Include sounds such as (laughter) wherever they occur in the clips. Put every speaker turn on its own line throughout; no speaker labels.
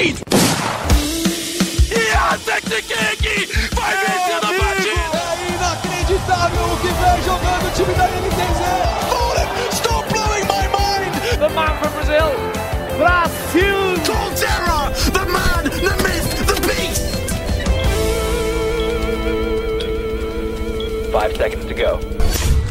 lead! Yantek King vai vencer a partida!
É inacreditável o que vem jogando o time da NTZ!
Fallen, stop blowing my mind!
The man from Brazil, Brasil!
Colterra, the man, the myth, the beast!
Five seconds to go.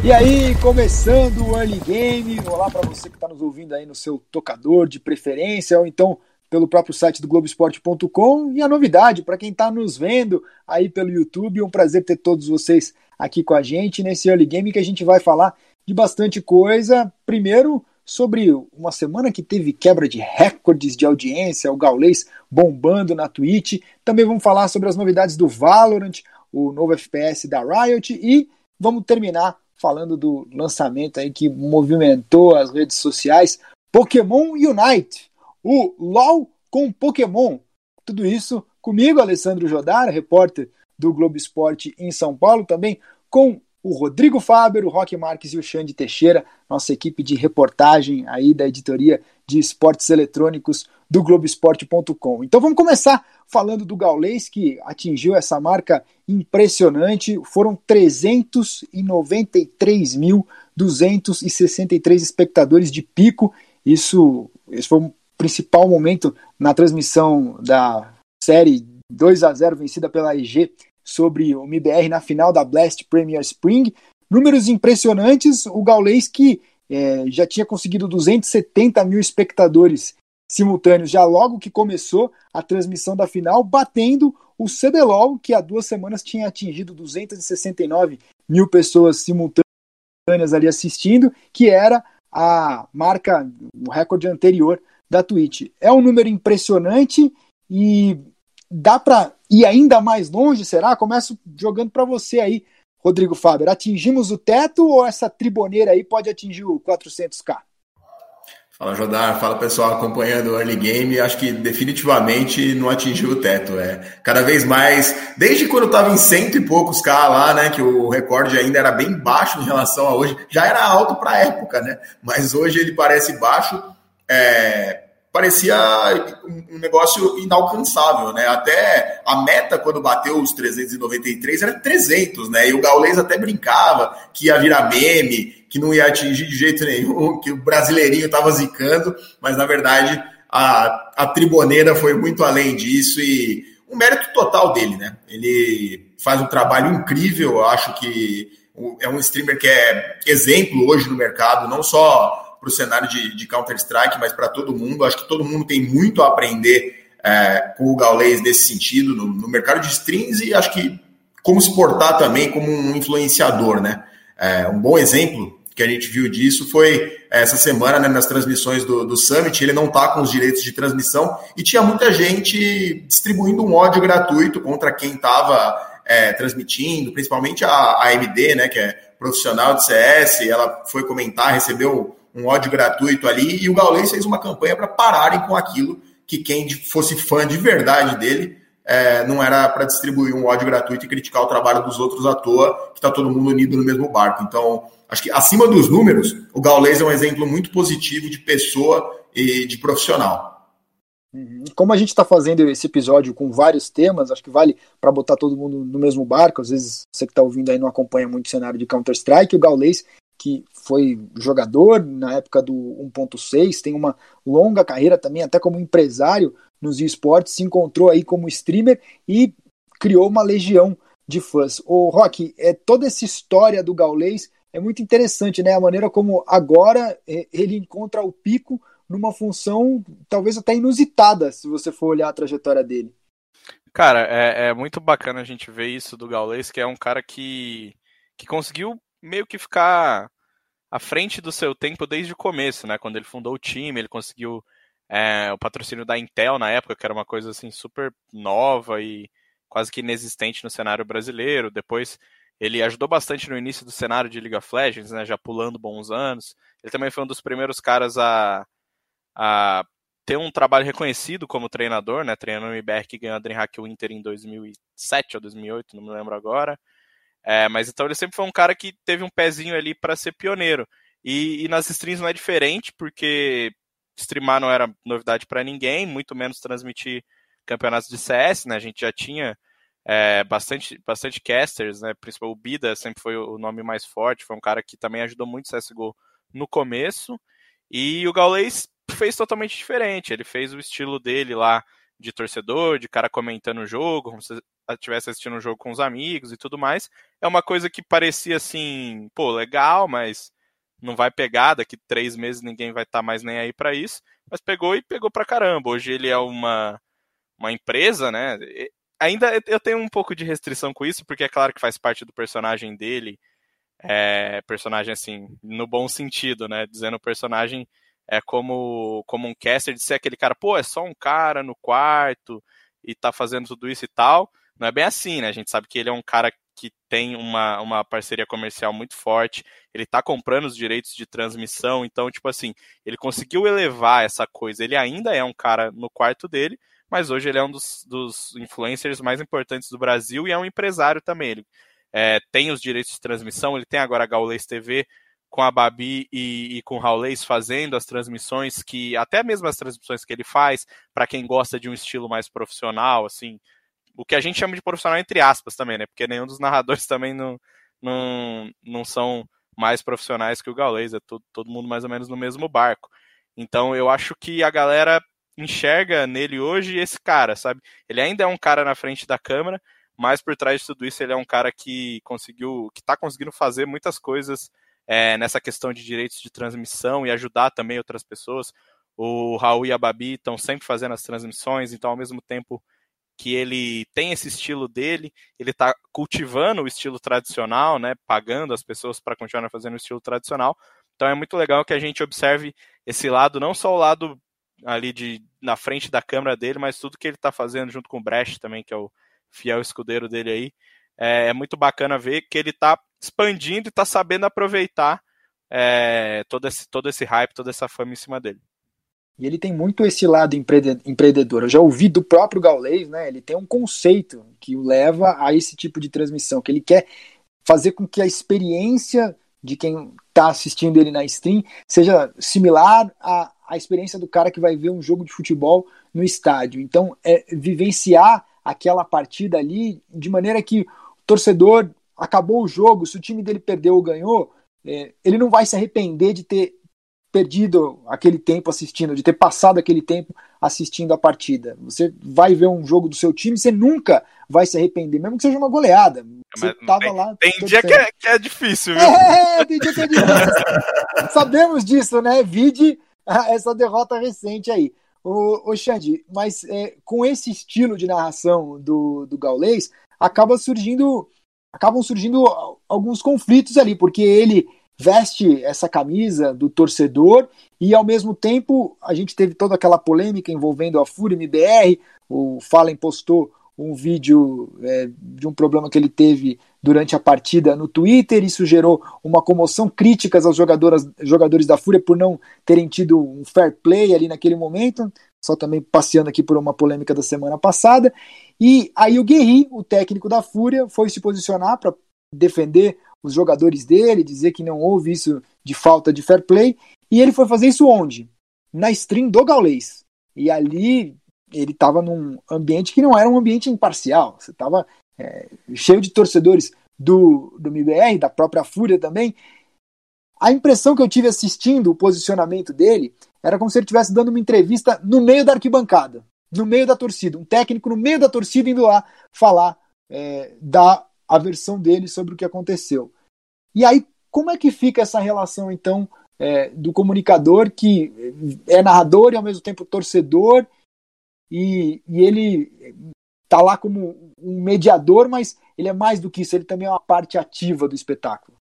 E aí, começando o Early Game. Olá para você que está nos ouvindo aí no seu tocador de preferência, ou então pelo próprio site do Globoesporte.com. E a novidade, para quem está nos vendo aí pelo YouTube, é um prazer ter todos vocês aqui com a gente nesse Early Game que a gente vai falar de bastante coisa. Primeiro, sobre uma semana que teve quebra de recordes de audiência, o Gaulês bombando na Twitch. Também vamos falar sobre as novidades do Valorant, o novo FPS da Riot e vamos terminar falando do lançamento aí que movimentou as redes sociais, Pokémon Unite, o LoL com Pokémon. Tudo isso comigo, Alessandro Jodar, repórter do Globo Esporte em São Paulo, também com o Rodrigo Faber, o Roque Marques e o Xande Teixeira, nossa equipe de reportagem aí da editoria de esportes eletrônicos do Globoesporte.com. Então vamos começar falando do Gaulês, que atingiu essa marca impressionante. Foram 393.263 espectadores de pico. Isso, esse foi principal momento na transmissão da série 2 a 0 vencida pela IG sobre o MBR na final da Blast Premier Spring. Números impressionantes. O Gaulês que é, já tinha conseguido 270 mil espectadores simultâneos já logo que começou a transmissão da final, batendo o CBLOL, que há duas semanas tinha atingido 269 mil pessoas simultâneas ali assistindo, que era a marca, o recorde anterior da Twitch. É um número impressionante e dá para ir ainda mais longe, será? Começo jogando para você aí, Rodrigo Faber. Atingimos o teto ou essa triboneira aí pode atingir o 400k?
Fala Jodar, fala pessoal acompanhando o Early Game. Acho que definitivamente não atingiu o teto. É cada vez mais, desde quando estava em cento e poucos K lá, né? Que o recorde ainda era bem baixo em relação a hoje. Já era alto para época, né? Mas hoje ele parece baixo. É, parecia um negócio inalcançável, né? Até a meta quando bateu os 393 era 300, né? E o Gaulês até brincava que ia virar meme, que não ia atingir de jeito nenhum, que o brasileirinho estava zicando, mas na verdade a, a triboneira foi muito além disso e um mérito total dele, né? Ele faz um trabalho incrível, eu acho que é um streamer que é exemplo hoje no mercado, não só para o cenário de, de Counter-Strike, mas para todo mundo. Acho que todo mundo tem muito a aprender é, com o Gaules nesse sentido, no, no, mercado de streams e acho que como se portar também como um influenciador, né? É, um bom exemplo que a gente viu disso foi essa semana, né, nas transmissões do, do Summit, ele não está com os direitos de transmissão e tinha muita gente distribuindo um ódio gratuito contra quem estava é, transmitindo, principalmente a, a AMD, né, que é profissional de CS, ela foi comentar, recebeu um ódio gratuito ali, e o Gaules fez uma campanha para pararem com aquilo que quem fosse fã de verdade dele é, não era para distribuir um ódio gratuito e criticar o trabalho dos outros à toa, que está todo mundo unido no mesmo barco. Então, acho que acima dos números, o Gaules é um exemplo muito positivo de pessoa e de profissional.
Uhum. Como a gente está fazendo esse episódio com vários temas, acho que vale para botar todo mundo no mesmo barco. Às vezes você que está ouvindo aí não acompanha muito o cenário de Counter-Strike. O Gaules que foi jogador na época do 1.6, tem uma longa carreira também, até como empresário nos esportes, se encontrou aí como streamer e criou uma legião de fãs. O Rock, é toda essa história do Gaulês é muito interessante, né? A maneira como agora é, ele encontra o pico numa função talvez até inusitada, se você for olhar a trajetória dele.
Cara, é, é muito bacana a gente ver isso do Gaulês, que é um cara que, que conseguiu meio que ficar à frente do seu tempo desde o começo, né? Quando ele fundou o time, ele conseguiu é, o patrocínio da Intel na época, que era uma coisa assim super nova e quase que inexistente no cenário brasileiro. Depois ele ajudou bastante no início do cenário de League of Legends, né? Já pulando bons anos. Ele também foi um dos primeiros caras a, a ter um trabalho reconhecido como treinador, né? Treinando o IBR que ganhou a DreamHack Winter em 2007 ou 2008, não me lembro agora. É, mas então ele sempre foi um cara que teve um pezinho ali para ser pioneiro. E, e, nas streams não é diferente, porque streamar não era novidade para ninguém, muito menos transmitir campeonatos de CS, né? A gente já tinha é, bastante, bastante casters, né? Principalmente o Bida sempre foi o nome mais forte, foi um cara que também ajudou muito o CSGO no começo. E o Gaules fez totalmente diferente. Ele fez o estilo dele lá de torcedor, de cara comentando o jogo, como se estivesse assistindo um jogo com os amigos e tudo mais. É uma coisa que parecia assim, pô, legal, mas não vai pegar, daqui três meses ninguém vai estar tá mais nem aí para isso. Mas pegou e pegou pra caramba. Hoje ele é uma, uma empresa, né? ainda eu tenho um pouco de restrição com isso, porque é claro que faz parte do personagem dele. É, personagem assim, no bom sentido, né? Dizendo personagem é como, como um caster de ser aquele cara, pô, é só um cara no quarto e tá fazendo tudo isso e tal. Não é bem assim, né? A gente sabe que ele é um cara que tem uma, uma parceria comercial muito forte, ele tá comprando os direitos de transmissão, então, tipo assim, ele conseguiu elevar essa coisa. Ele ainda é um cara no quarto dele, mas hoje ele é um dos, dos influencers mais importantes do Brasil e é um empresário também. Ele é, tem os direitos de transmissão, ele tem agora a Gaules TV com a Babi e, e com o Raulês fazendo as transmissões que até mesmo as transmissões que ele faz para quem gosta de um estilo mais profissional, assim, o que a gente chama de profissional entre aspas também, né? Porque nenhum dos (laughs) narradores também não, não, não são mais profissionais que o Gaules, é todo, todo mundo mais ou menos no mesmo barco. Então eu acho que a galera enxerga nele hoje esse cara, sabe? Ele ainda é um cara na frente da câmera, mas por trás de tudo isso ele é um cara que conseguiu, que está conseguindo fazer muitas coisas é, nessa questão de direitos de transmissão e ajudar também outras pessoas. O Raul e a Babi estão sempre fazendo as transmissões, então ao mesmo tempo que ele tem esse estilo dele, ele está cultivando o estilo tradicional, né, pagando as pessoas para continuar fazendo o estilo tradicional. Então é muito legal que a gente observe esse lado, não só o lado ali de na frente da câmera dele, mas tudo que ele está fazendo junto com o Brecht também, que é o fiel escudeiro dele aí. É, é muito bacana ver que ele está expandindo e está sabendo aproveitar é, todo, esse, todo esse hype, toda essa fama em cima dele.
E ele tem muito esse lado empreendedor. Eu já ouvi do próprio Gaulês, né? Ele tem um conceito que o leva a esse tipo de transmissão, que ele quer fazer com que a experiência de quem está assistindo ele na stream seja similar à, à experiência do cara que vai ver um jogo de futebol no estádio. Então, é vivenciar aquela partida ali de maneira que o torcedor acabou o jogo, se o time dele perdeu ou ganhou, é, ele não vai se arrepender de ter perdido aquele tempo assistindo, de ter passado aquele tempo assistindo a partida. Você vai ver um jogo do seu time, você nunca vai se arrepender, mesmo que seja uma goleada. Você
Mas tava
tem,
lá. Tem dia que é, que é, difícil, viu?
É, tem dia que é difícil. (laughs) Sabemos disso, né? Vide essa derrota recente aí. O, o Xande, mas é, com esse estilo de narração do, do Gaulês, acaba surgindo acabam surgindo alguns conflitos ali, porque ele veste essa camisa do torcedor e ao mesmo tempo a gente teve toda aquela polêmica envolvendo a Fúria MBR, o Fallen postou um vídeo é, de um problema que ele teve durante a partida no Twitter, isso gerou uma comoção, críticas aos jogadores, jogadores da Fúria por não terem tido um fair play ali naquele momento, só também passeando aqui por uma polêmica da semana passada, e aí o Guerri, o técnico da Fúria, foi se posicionar para defender os jogadores dele, dizer que não houve isso de falta de fair play, e ele foi fazer isso onde? Na stream do Gaulês. E ali ele estava num ambiente que não era um ambiente imparcial, você estava é, cheio de torcedores do, do MBR, da própria Fúria também. A impressão que eu tive assistindo o posicionamento dele era como se ele estivesse dando uma entrevista no meio da arquibancada, no meio da torcida, um técnico no meio da torcida indo lá falar é, da a versão dele sobre o que aconteceu. E aí, como é que fica essa relação, então, é, do comunicador que é narrador e ao mesmo tempo torcedor, e, e ele está lá como um mediador, mas ele é mais do que isso, ele também é uma parte ativa do espetáculo.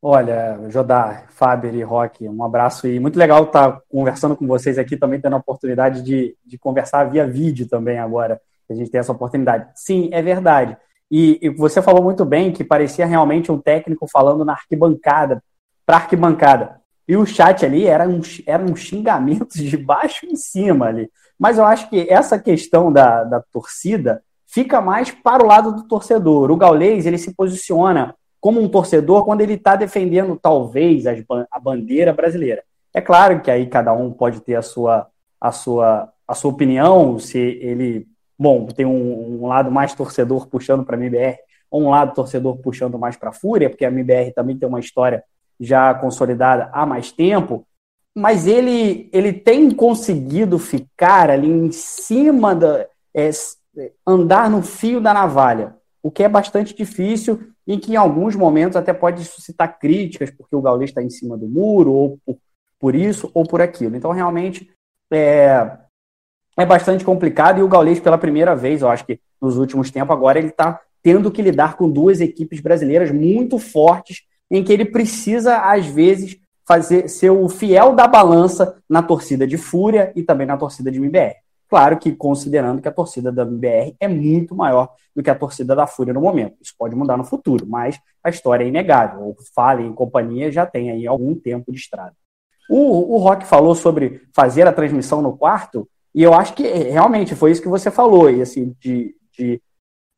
Olha, Jodar, Faber e Rock, um abraço e muito legal estar conversando com vocês aqui, também tendo a oportunidade de, de conversar via vídeo também agora, a gente tem essa oportunidade. Sim, é verdade. E, e, você falou muito bem que parecia realmente um técnico falando na arquibancada, para arquibancada. E o chat ali era um, era um xingamento de baixo em cima ali. Mas eu acho que essa questão da, da torcida fica mais para o lado do torcedor. O Gaulês, ele se posiciona como um torcedor quando ele está defendendo, talvez, a bandeira brasileira. É claro que aí cada um pode ter a sua, a sua, a sua opinião, se ele, bom, tem um, um lado mais torcedor puxando para a MBR, ou um lado torcedor puxando mais para a Fúria, porque a MBR também tem uma história já consolidada há mais tempo, mas ele, ele tem conseguido ficar ali em cima da. É, andar no fio da navalha, o que é bastante difícil e que em alguns momentos até pode suscitar críticas, porque o Gaules está em cima do muro, ou por, por, isso ou por aquilo. Então, realmente, é, é bastante complicado e o Gaules, pela primeira vez, eu acho que nos últimos tempos, agora ele está tendo que lidar com duas equipes brasileiras muito fortes, em que ele precisa, às vezes, fazer ser o fiel da balança na torcida de Fúria e também na torcida de MBR. Claro que considerando que a torcida da MBR é muito maior do que a torcida da Fúria no momento. Isso pode mudar no futuro, mas a história é inegável. O Fallen em companhia já tem aí algum tempo de estrada. O, o Rock falou sobre fazer a transmissão no quarto, e eu acho que realmente foi isso que você falou, e assim, de, de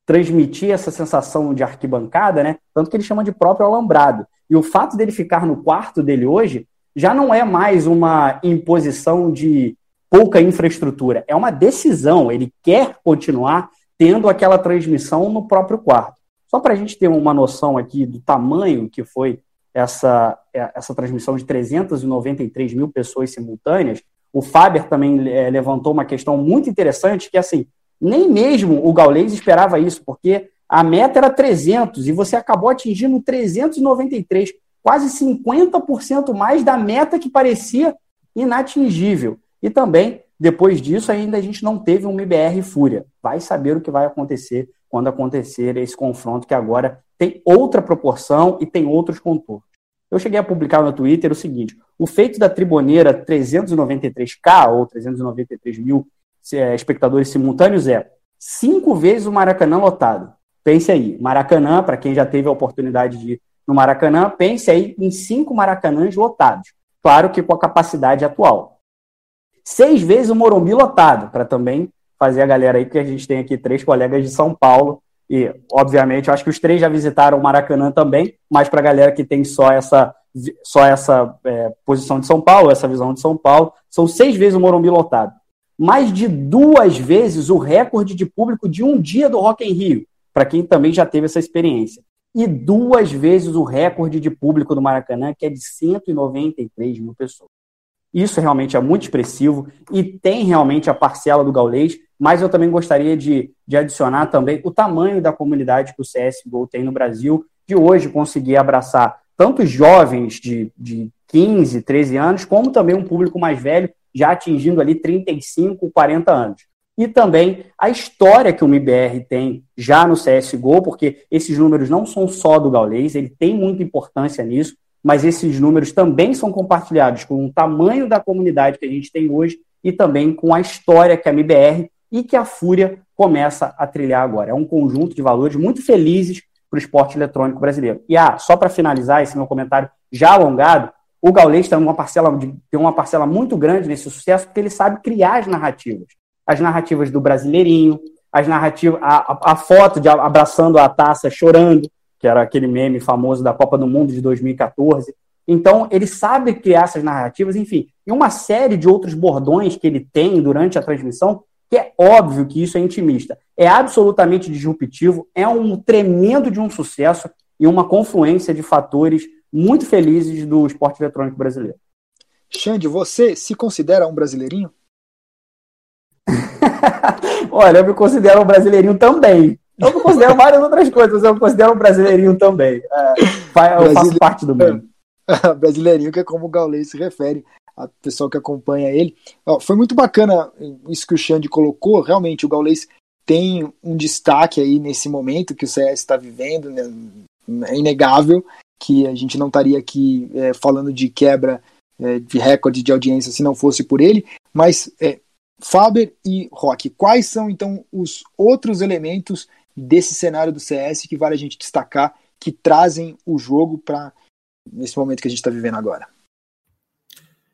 transmitir essa sensação de arquibancada, né? Tanto que ele chama de próprio alambrado. E o fato dele ficar no quarto dele hoje já não é mais uma imposição de pouca infraestrutura. É uma decisão. Ele quer continuar tendo aquela transmissão no próprio quarto. Só para a gente ter uma noção aqui do tamanho que foi essa, essa transmissão de 393 mil pessoas simultâneas, o Faber também é, levantou uma questão muito interessante, que é assim, nem mesmo o Gaules esperava isso, porque a meta era 300 e você acabou atingindo 393, quase 50% mais da meta que parecia inatingível. E também, depois disso, ainda a gente não teve um MBR Fúria. Vai saber o que vai acontecer quando acontecer esse confronto, que agora tem outra proporção e tem outros contornos. Eu cheguei a publicar no Twitter o seguinte: o feito da triboneira 393K, ou 393 mil é, espectadores simultâneos, é cinco vezes o Maracanã lotado. Pense aí, Maracanã, para quem já teve a oportunidade de ir no Maracanã, pense aí em cinco Maracanãs lotados. Claro que com a capacidade atual. Seis vezes o Morumbi lotado, para também fazer a galera aí, porque a gente tem aqui três colegas de São Paulo, e obviamente eu acho que os três já visitaram o Maracanã também, mas para a galera que tem só essa, só essa é, posição de São Paulo, essa visão de São Paulo, são seis vezes o Morumbi lotado. Mais de duas vezes o recorde de público de um dia do Rock em Rio, para quem também já teve essa experiência. E duas vezes o recorde de público do Maracanã, que é de 193 mil pessoas. Isso realmente é muito expressivo e tem realmente a parcela do gaulês, mas eu também gostaria de, de adicionar também o tamanho da comunidade que o CSGO tem no Brasil, de hoje conseguir abraçar tanto jovens de, de 15, 13 anos, como também um público mais velho, já atingindo ali 35, 40 anos. E também a história que o MIBR tem já no CSGO, porque esses números não são só do Gaulês, ele tem muita importância nisso, mas esses números também são compartilhados com o tamanho da comunidade que a gente tem hoje e também com a história que a MBR e que a Fúria começa a trilhar agora. É um conjunto de valores muito felizes para o esporte eletrônico brasileiro. E ah, só para finalizar esse meu comentário já alongado, o Gaulês tem uma, parcela, tem uma parcela muito grande nesse sucesso porque ele sabe criar as narrativas. As narrativas do brasileirinho, as narrativas, a, a, a foto de abraçando a taça chorando, que era aquele meme famoso da Copa do Mundo de 2014. Então, ele sabe criar essas narrativas, enfim, e uma série de outros bordões que ele tem durante a transmissão, que é óbvio que isso é intimista. É absolutamente disruptivo, é um tremendo de um sucesso e uma confluência de fatores muito felizes do esporte eletrônico brasileiro.
Xande, você se considera um brasileirinho? (laughs)
Olha, eu me considero um brasileirinho também. Eu considero várias outras coisas, eu considero um brasileirinho também. É, eu faço parte do meio. (laughs)
brasileirinho, que é como o Gaules se refere, a pessoal que acompanha ele. Ó, foi muito bacana isso que o Xande colocou. Realmente, o Gaules tem um destaque aí nesse momento que o CS está vivendo, né? é inegável que a gente não estaria aqui é, falando de quebra é, de recorde de audiência se não fosse por ele, mas é, Faber e Rock, quais são então os outros elementos desse cenário do CS que vale a gente destacar, que trazem o jogo para nesse momento que a gente está vivendo agora?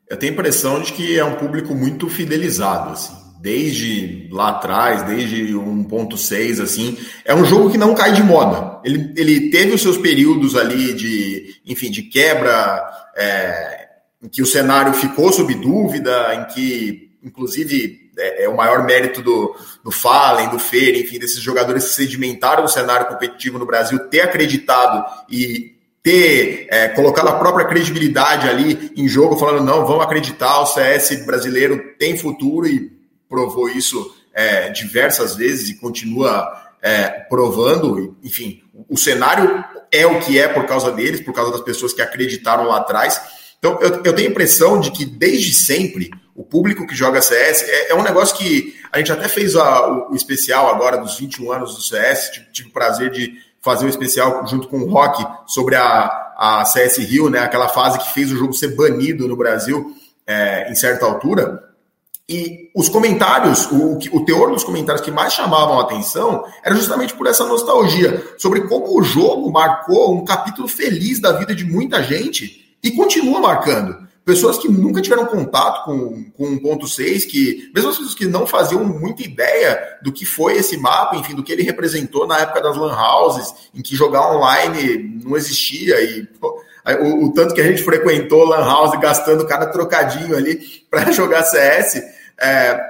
Eu tenho a impressão de que é um público muito fidelizado, assim. Desde lá atrás, desde 1.6, assim, é um jogo que não cai de moda. Ele, ele teve os seus períodos ali de, enfim, de quebra, é, em que o cenário ficou sob dúvida, em que, inclusive, é, é o maior mérito do, do Fallen, do Feira, enfim, desses jogadores que sedimentaram o cenário competitivo no Brasil, ter acreditado e ter é, colocado a própria credibilidade ali em jogo, falando, não, vamos acreditar, o CS brasileiro tem futuro e provou isso é, diversas vezes e continua é, provando, enfim, o cenário é o que é por causa deles, por causa das pessoas que acreditaram lá atrás. Então, eu, eu tenho a impressão de que desde sempre o público que joga CS é, é um negócio que a gente até fez a, o, o, especial agora dos 21 anos do CS, tive, tive o prazer de fazer um especial junto com o Rock sobre a, a CS Rio, né, aquela fase que fez o jogo ser banido no Brasil é, em certa altura. E os comentários, o, o teor dos comentários que mais chamavam a atenção era justamente por essa nostalgia sobre como o jogo marcou um capítulo feliz da vida de muita gente e continua marcando. Pessoas que nunca tiveram contato com, com 1.6, que, mesmo as pessoas que não faziam muita ideia do que foi esse mapa, enfim, do que ele representou na época das Lan Houses, em que jogar online não existia e. Pô, o, o, tanto que a gente frequentou Lan House gastando cada trocadinho ali (laughs) para jogar CS. É,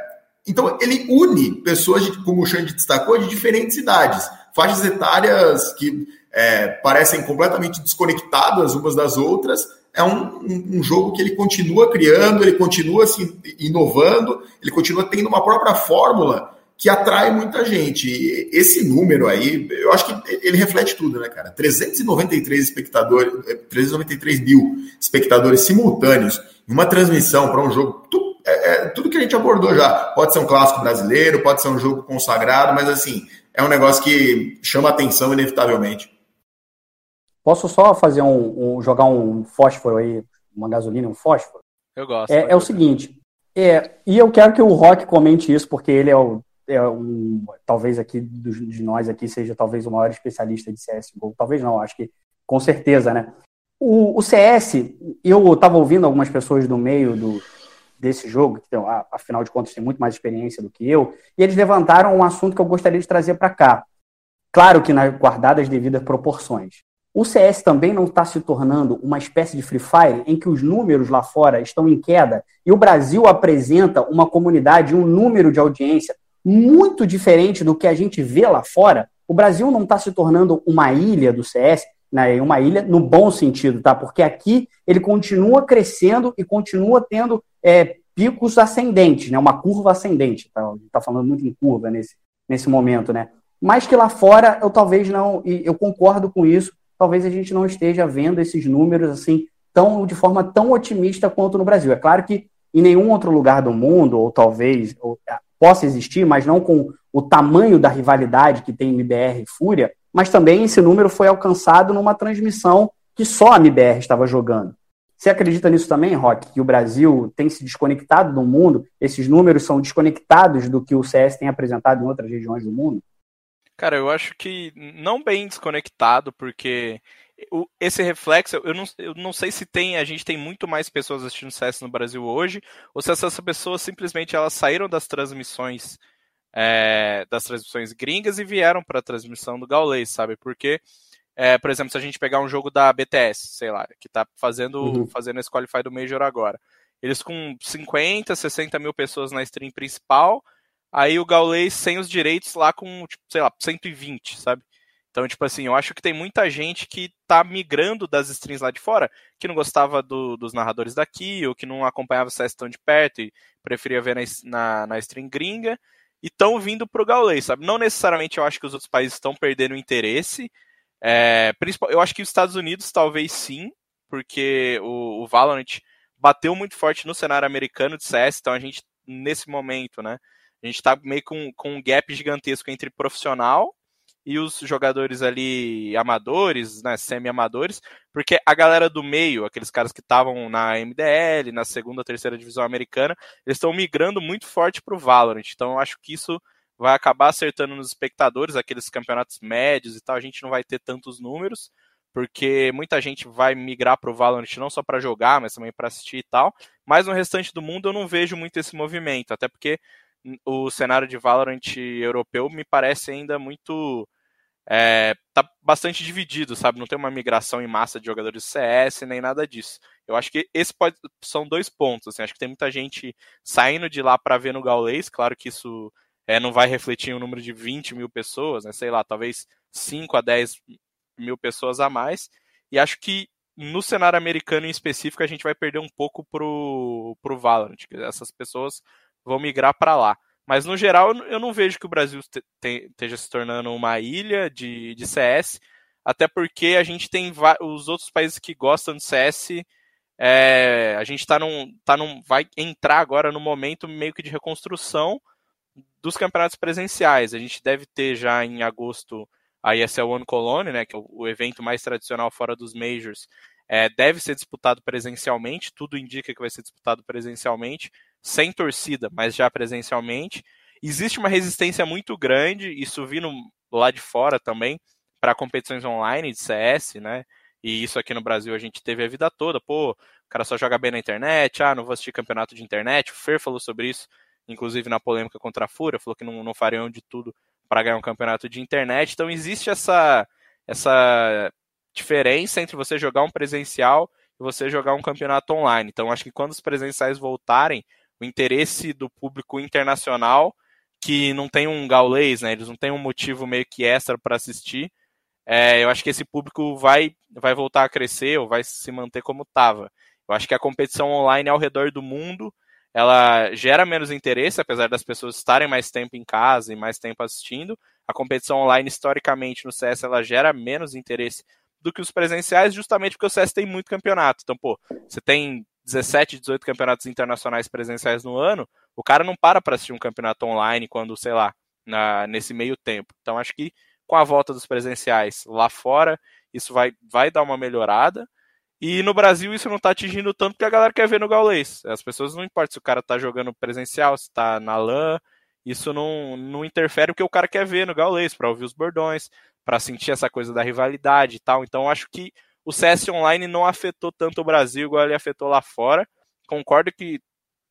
então, ele une pessoas, de, como o Xande destacou, de diferentes idades, faixas etárias que é, parecem completamente desconectadas umas das outras. É um, um, um, jogo que ele continua criando, ele continua se inovando, ele continua tendo uma própria fórmula que atrai muita gente. E esse número aí, eu acho que ele reflete tudo, né, cara? 393 espectadores, 393 mil espectadores simultâneos em uma transmissão para um jogo. É, é, tudo que a gente abordou já. Pode ser um clássico brasileiro, pode ser um jogo consagrado, mas assim, é um negócio que chama atenção inevitavelmente.
Posso só fazer um, um jogar um fósforo aí, uma gasolina, um fósforo?
Eu gosto.
É, é o seguinte, é, e eu quero que o Rock comente isso, porque ele é o é um, talvez aqui de nós aqui seja talvez o maior especialista de CSGO. Talvez não, acho que com certeza, né? O, o CS, eu estava ouvindo algumas pessoas do meio do, desse jogo, que então, afinal de contas tem muito mais experiência do que eu, e eles levantaram um assunto que eu gostaria de trazer para cá. Claro que na, guardadas as devidas proporções. O CS também não está se tornando uma espécie de Free Fire em que os números lá fora estão em queda e o Brasil apresenta uma comunidade, um número de audiência muito diferente do que a gente vê lá fora. O Brasil não está se tornando uma ilha do CS, né, uma ilha no bom sentido, tá? Porque aqui ele continua crescendo e continua tendo é, picos ascendentes, né? Uma curva ascendente. Tá? tá falando muito em curva nesse, nesse momento, né? Mas que lá fora eu talvez não, e eu concordo com isso, talvez a gente não esteja vendo esses números assim tão de forma tão otimista quanto no Brasil. É claro que em nenhum outro lugar do mundo, ou talvez, ou, possa existir, mas não com o tamanho da rivalidade que tem MBR e Fúria, mas também esse número foi alcançado numa transmissão que só a MBR estava jogando. Você acredita nisso também, Rock? Que o Brasil tem se desconectado do mundo? Esses números são desconectados do que o CS tem apresentado em outras regiões do mundo?
Cara, eu acho que não bem desconectado, porque esse reflexo, eu não, eu não sei se tem, a gente tem muito mais pessoas assistindo CS no Brasil hoje, ou se essas pessoas simplesmente elas saíram das transmissões é, das transmissões gringas e vieram para a transmissão do Gaulês, sabe? Porque, é, por exemplo, se a gente pegar um jogo da BTS, sei lá, que está fazendo, uhum. fazendo esse Qualify do Major agora, eles com 50, 60 mil pessoas na stream principal, aí o Gaulês sem os direitos lá com, tipo, sei lá, 120, sabe? Então, tipo assim, eu acho que tem muita gente que tá migrando das streams lá de fora, que não gostava do, dos narradores daqui, ou que não acompanhava o CS tão de perto e preferia ver na, na, na stream gringa, e estão vindo pro Gaulês, sabe? Não necessariamente eu acho que os outros países estão perdendo interesse. É, principal, eu acho que os Estados Unidos talvez sim, porque o, o Valorant bateu muito forte no cenário americano de CS, então a gente, nesse momento, né? A gente tá meio com, com um gap gigantesco entre profissional e os jogadores ali amadores, né, semi-amadores, porque a galera do meio, aqueles caras que estavam na MDL, na segunda, terceira divisão americana, eles estão migrando muito forte para o Valorant. Então eu acho que isso vai acabar acertando nos espectadores, aqueles campeonatos médios e tal, a gente não vai ter tantos números, porque muita gente vai migrar para o Valorant não só para jogar, mas também para assistir e tal. Mas no restante do mundo eu não vejo muito esse movimento, até porque o cenário de Valorant europeu me parece ainda muito é, tá bastante dividido, sabe? Não tem uma migração em massa de jogadores CS nem nada disso. Eu acho que esse pode, são dois pontos. Assim, acho que tem muita gente saindo de lá para ver no Gaulês. Claro que isso é, não vai refletir um número de 20 mil pessoas, né? sei lá, talvez 5 a 10 mil pessoas a mais. E acho que no cenário americano em específico a gente vai perder um pouco pro, pro Valorant. Essas pessoas vão migrar para lá. Mas no geral, eu não vejo que o Brasil esteja se tornando uma ilha de, de CS, até porque a gente tem os outros países que gostam de CS. É, a gente tá num, tá num, vai entrar agora no momento meio que de reconstrução dos campeonatos presenciais. A gente deve ter já em agosto a ESL One Colony, né, que é o evento mais tradicional fora dos Majors, é, deve ser disputado presencialmente, tudo indica que vai ser disputado presencialmente sem torcida, mas já presencialmente. Existe uma resistência muito grande, isso vindo lá de fora também, para competições online de CS, né? E isso aqui no Brasil a gente teve a vida toda. Pô, o cara só joga bem na internet, ah, não vou assistir campeonato de internet. O Fer falou sobre isso, inclusive na polêmica contra a Fúria, falou que não, não fariam de tudo para ganhar um campeonato de internet. Então existe essa, essa diferença entre você jogar um presencial e você jogar um campeonato online. Então acho que quando os presenciais voltarem, o interesse do público internacional que não tem um gaulês, né? Eles não têm um motivo meio que extra para assistir. É, eu acho que esse público vai, vai voltar a crescer ou vai se manter como estava. Eu acho que a competição online ao redor do mundo ela gera menos interesse, apesar das pessoas estarem mais tempo em casa e mais tempo assistindo. A competição online, historicamente, no CS, ela gera menos interesse do que os presenciais, justamente porque o CS tem muito campeonato. Então, pô, você tem 17, 18 campeonatos internacionais presenciais no ano, o cara não para para assistir um campeonato online quando, sei lá, na, nesse meio tempo. Então acho que com a volta dos presenciais lá fora, isso vai, vai dar uma melhorada. E no Brasil isso não está atingindo tanto porque a galera quer ver no Gaulês. As pessoas não importa se o cara está jogando presencial, se está na LAN, isso não, não interfere porque o cara quer ver no Gaulês, para ouvir os bordões, para sentir essa coisa da rivalidade e tal. Então acho que o CS Online não afetou tanto o Brasil igual ele afetou lá fora. Concordo que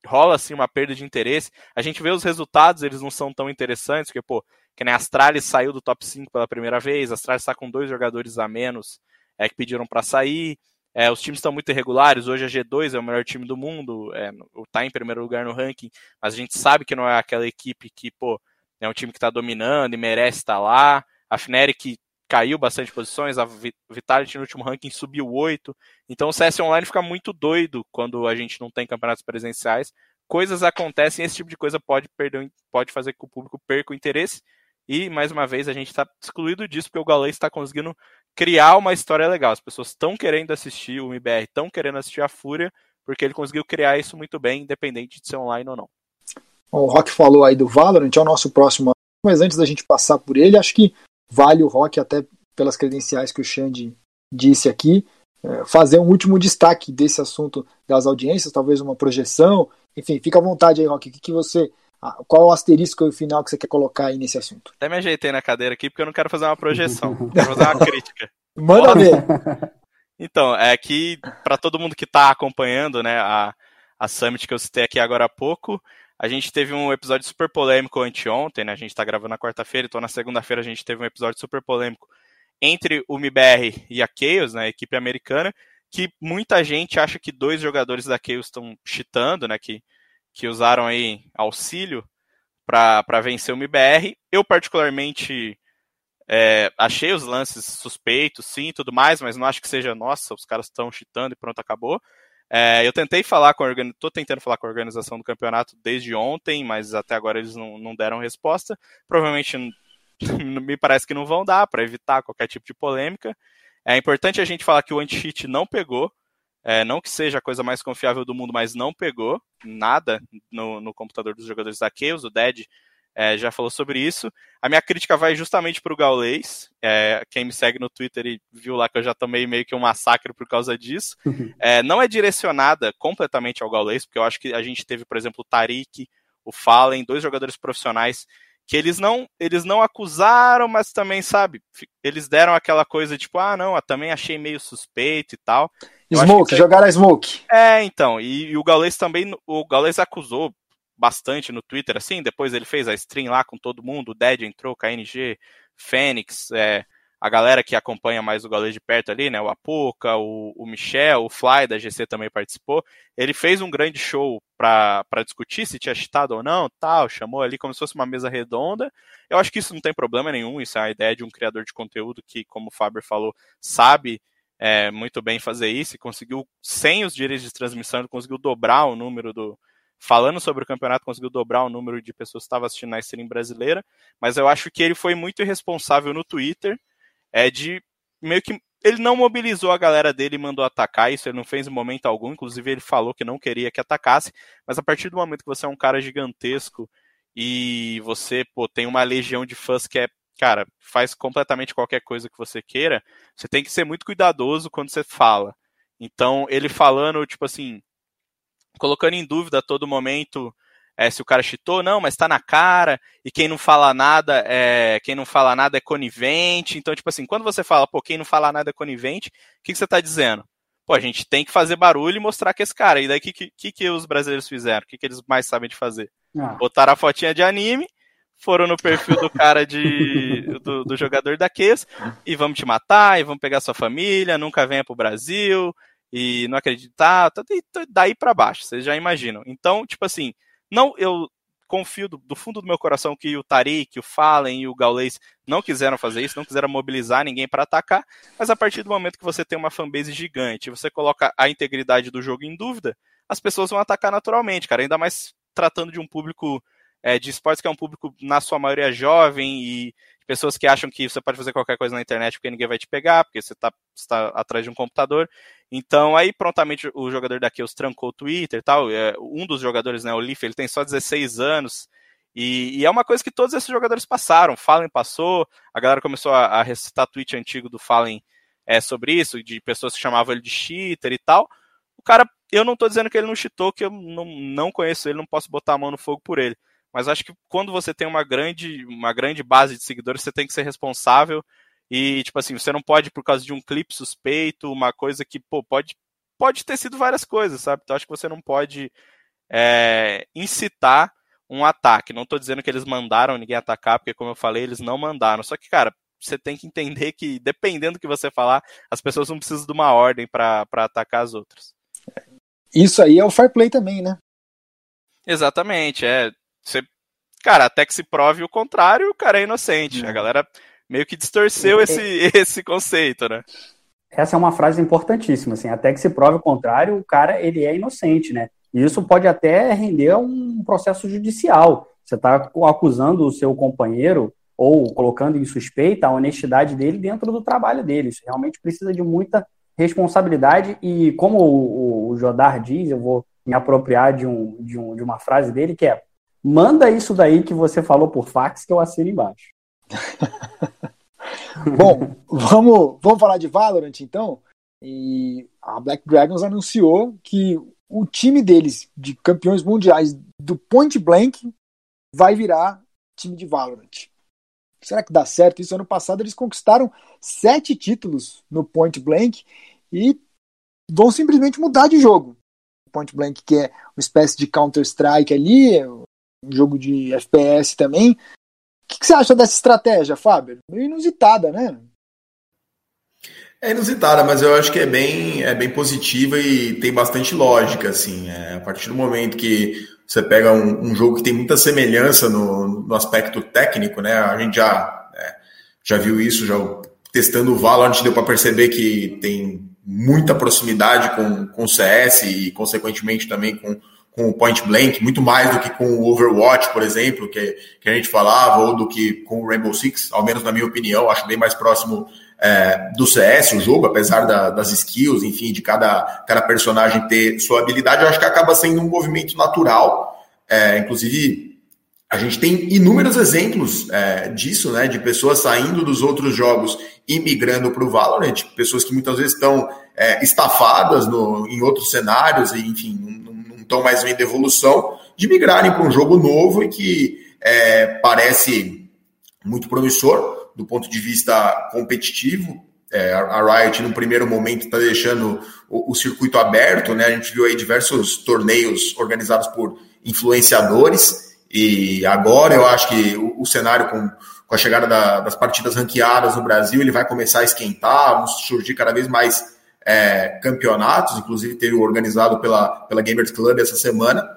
rola assim uma perda de interesse. A gente vê os resultados, eles não são tão interessantes, porque, pô, que nem a Astralis saiu do top 5 pela primeira vez, a Astralis está com dois jogadores a menos é, que pediram para sair. É, os times estão muito irregulares. Hoje a G2 é o melhor time do mundo, é, tá em primeiro lugar no ranking, mas a gente sabe que não é aquela equipe que, pô, é um time que está dominando e merece estar tá lá. A Fnatic caiu bastante posições, a Vitality no último ranking subiu 8. Então o CS Online fica muito doido quando a gente não tem campeonatos presenciais. Coisas acontecem, esse tipo de coisa pode perder, pode fazer que o público perca o interesse. E, mais uma vez, a gente está excluído disso, porque o Galês está conseguindo criar uma história legal. As pessoas estão querendo assistir o MBR, estão querendo assistir a Fúria, porque ele conseguiu criar isso muito bem, independente de ser online ou não.
O Rock falou aí do Valorant, é o nosso próximo. Mas antes da gente passar por ele, acho que vale o Rock, até pelas credenciais que o Xande disse aqui, é, fazer um último destaque desse assunto das audiências, talvez uma projeção. Enfim, fica à vontade aí, Rock. O que, que você. Qual o asterisco final que você quer colocar aí nesse assunto?
Até me ajeitei na cadeira aqui porque eu não quero fazer uma projeção, quero fazer uma (laughs) crítica.
Manda ver. (laughs)
Então, é que para todo mundo que está acompanhando, né, a, a Summit que eu citei aqui agora há pouco, a gente teve um episódio super polêmico anteontem, né? A gente está gravando na quarta-feira, então na segunda-feira a gente teve um episódio super polêmico entre o MBR e a Chaos, né, a equipe americana, que muita gente acha que dois jogadores da Chaos estão cheatando, né, que, que usaram aí auxílio para vencer o MBR. Eu, particularmente, é, achei os lances suspeitos, sim, tudo mais, mas não acho que seja, nossa, os caras estão cheatando e pronto, acabou. É, eu tentei falar com a tô tentando falar com a organização do campeonato desde ontem, mas até agora eles não, não deram resposta. Provavelmente (laughs) me parece que não vão dar para evitar qualquer tipo de polêmica. É importante a gente falar que o anti-cheat não pegou, é, não que seja a coisa mais confiável do mundo, mas não pegou nada no, no computador dos jogadores da Chaos. O Dead é, já falou sobre isso. A minha crítica vai justamente para o Gaulês. É, quem me segue no Twitter e viu lá que eu já tomei meio que um massacre por causa disso. Uhum. É, não é direcionada completamente ao Gaulês, porque eu acho que a gente teve, por exemplo, o Tarik, o Fallen, dois jogadores profissionais que eles não eles não acusaram, mas também, sabe, eles deram aquela coisa tipo, ah, não, eu também achei meio suspeito e tal.
Smoke, jogaram a Smoke.
É, então, e, e o Gaules também, o Gaules acusou bastante no Twitter, assim, depois ele fez a stream lá com todo mundo, o Dead entrou, KNG, Fênix, é, a galera que acompanha mais o Gaules de perto ali, né? O Apoca, o, o Michel, o Fly da GC também participou. Ele fez um grande show para discutir se tinha cheatado ou não, tal, chamou ali como se fosse uma mesa redonda. Eu acho que isso não tem problema nenhum, isso é a ideia de um criador de conteúdo que, como o Faber falou, sabe é, muito bem fazer isso e conseguiu, sem os direitos de transmissão, ele conseguiu dobrar o número do. Falando sobre o campeonato, conseguiu dobrar o número de pessoas que estavam assistindo na stream brasileira, mas eu acho que ele foi muito irresponsável no Twitter é de meio que ele não mobilizou a galera dele e mandou atacar, isso ele não fez em momento algum, inclusive ele falou que não queria que atacasse, mas a partir do momento que você é um cara gigantesco e você, pô, tem uma legião de fãs que é, cara, faz completamente qualquer coisa que você queira, você tem que ser muito cuidadoso quando você fala. Então, ele falando, tipo assim, colocando em dúvida a todo momento é, se o cara chitou, não, mas tá na cara, e quem não fala nada é quem não fala nada é conivente. Então, tipo assim, quando você fala, pô, quem não fala nada é conivente, o que, que você tá dizendo? Pô, a gente tem que fazer barulho e mostrar que esse cara. E daí, o que, que, que os brasileiros fizeram? O que, que eles mais sabem de fazer? Ah. Botaram a fotinha de anime, foram no perfil do cara de do, do jogador da Ques e vamos te matar, e vamos pegar sua família, nunca venha pro Brasil, e não acreditar, tá, daí para baixo, vocês já imaginam. Então, tipo assim, não, eu confio do, do, fundo do meu coração que o Tariq, o Fallen e o Gaulês não quiseram fazer isso, não quiseram mobilizar ninguém para atacar, mas a partir do momento que você tem uma fanbase gigante, você coloca a integridade do jogo em dúvida, as pessoas vão atacar naturalmente, cara, ainda mais tratando de um público é, de esportes que é um público, na sua maioria, jovem e pessoas que acham que você pode fazer qualquer coisa na internet porque ninguém vai te pegar, porque você está tá atrás de um computador. Então, aí prontamente o jogador da Kills trancou o Twitter e tal. É, um dos jogadores, né, o Leaf, ele tem só 16 anos. E, e, é uma coisa que todos esses jogadores passaram. Fallen passou, a galera começou a, a recitar tweet antigo do Fallen é, sobre isso, de pessoas que chamavam ele de cheater e tal. O cara, eu não estou dizendo que ele não cheatou, que eu não, não conheço ele, não posso botar a mão no fogo por ele mas acho que quando você tem uma grande, uma grande base de seguidores, você tem que ser responsável e, tipo assim, você não pode, por causa de um clipe suspeito, uma coisa que, pô, pode, pode ter sido várias coisas, sabe? Então acho que você não pode é, incitar um ataque. Não estou dizendo que eles mandaram ninguém atacar, porque, como eu falei, eles não mandaram. Só que, cara, você tem que entender que, dependendo do que você falar, as pessoas não precisam de uma ordem para atacar as outras.
Isso aí é o fair play também, né?
Exatamente, é. Você, cara, até que se prove o contrário, o cara é inocente. É. A galera meio que distorceu é, esse, (laughs) esse conceito, né?
Essa é uma frase importantíssima, assim, até que se prove o contrário, o cara ele é inocente, né? E isso pode até render um processo judicial. Você está acusando o seu companheiro ou colocando em suspeita a honestidade dele dentro do trabalho dele. Isso realmente precisa de muita responsabilidade e, como o, o Jodar diz, eu vou me apropriar de, um, de, um, de uma frase dele que é Manda isso daí que você falou por fax que eu assino embaixo. (laughs)
Bom, vamos, vamos falar de Valorant então. E a Black Dragons anunciou que o time deles, de campeões mundiais do Point Blank, vai virar time de Valorant. Será que dá certo isso? Ano passado eles conquistaram sete títulos no Point Blank e vão simplesmente mudar de jogo. Point Blank, que é uma espécie de Counter-Strike ali, jogo de FPS também. O que, que, você acha dessa estratégia, Fábio? Meio inusitada, né?
É inusitada, mas eu acho que é bem, é bem positiva e tem bastante lógica, assim. É, a partir do momento que você pega um, um jogo que tem muita semelhança no, no, aspecto técnico, né? A gente já, é, já viu isso, já testando o Valorant, deu para perceber que tem muita proximidade com, com o CS e, consequentemente, também com com o Point Blank, muito mais do que com o Overwatch, por exemplo, que, que a gente falava, ou do que com o Rainbow Six, ao menos na minha opinião, acho bem mais próximo é, do CS, o jogo, apesar da, das skills, enfim, de cada, cada personagem ter sua habilidade, eu acho que acaba sendo um movimento natural. É, inclusive, a gente tem inúmeros exemplos é, disso, né, de pessoas saindo dos outros jogos e migrando para o Valorant, pessoas que muitas vezes estão é, estafadas no, em outros cenários, enfim, estão mais vendo evolução, de migrarem para um jogo novo e que é, parece muito promissor do ponto de vista competitivo. É, a Riot, no primeiro momento, está deixando o, o, circuito aberto, né? A gente viu aí diversos torneios organizados por influenciadores, E agora eu acho que o, o cenário com, com a chegada da, das partidas ranqueadas no Brasil, ele vai começar a esquentar, vão surgir cada vez mais é, campeonatos, inclusive teve organizado pela, pela Gamers Club essa semana.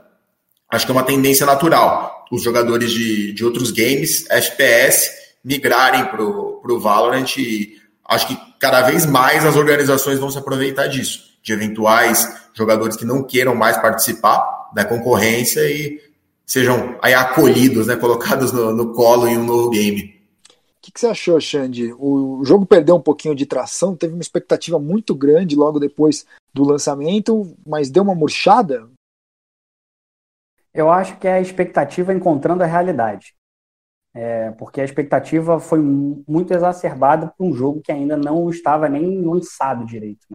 Acho que é uma tendência natural os jogadores de, de outros games, FPS, migrarem para o Valorant e acho que cada vez mais as organizações vão se aproveitar disso, de eventuais jogadores que não queiram mais participar da concorrência e sejam aí acolhidos, né, colocados no, no colo em um novo game
que, que você achou, Xande? O jogo perdeu um pouquinho de tração, teve uma expectativa muito grande logo depois do lançamento, mas deu uma murchada?
Eu acho que é a expectativa encontrando a realidade. É, porque a expectativa foi muito exacerbada para um jogo que ainda não estava nem lançado direito. Né?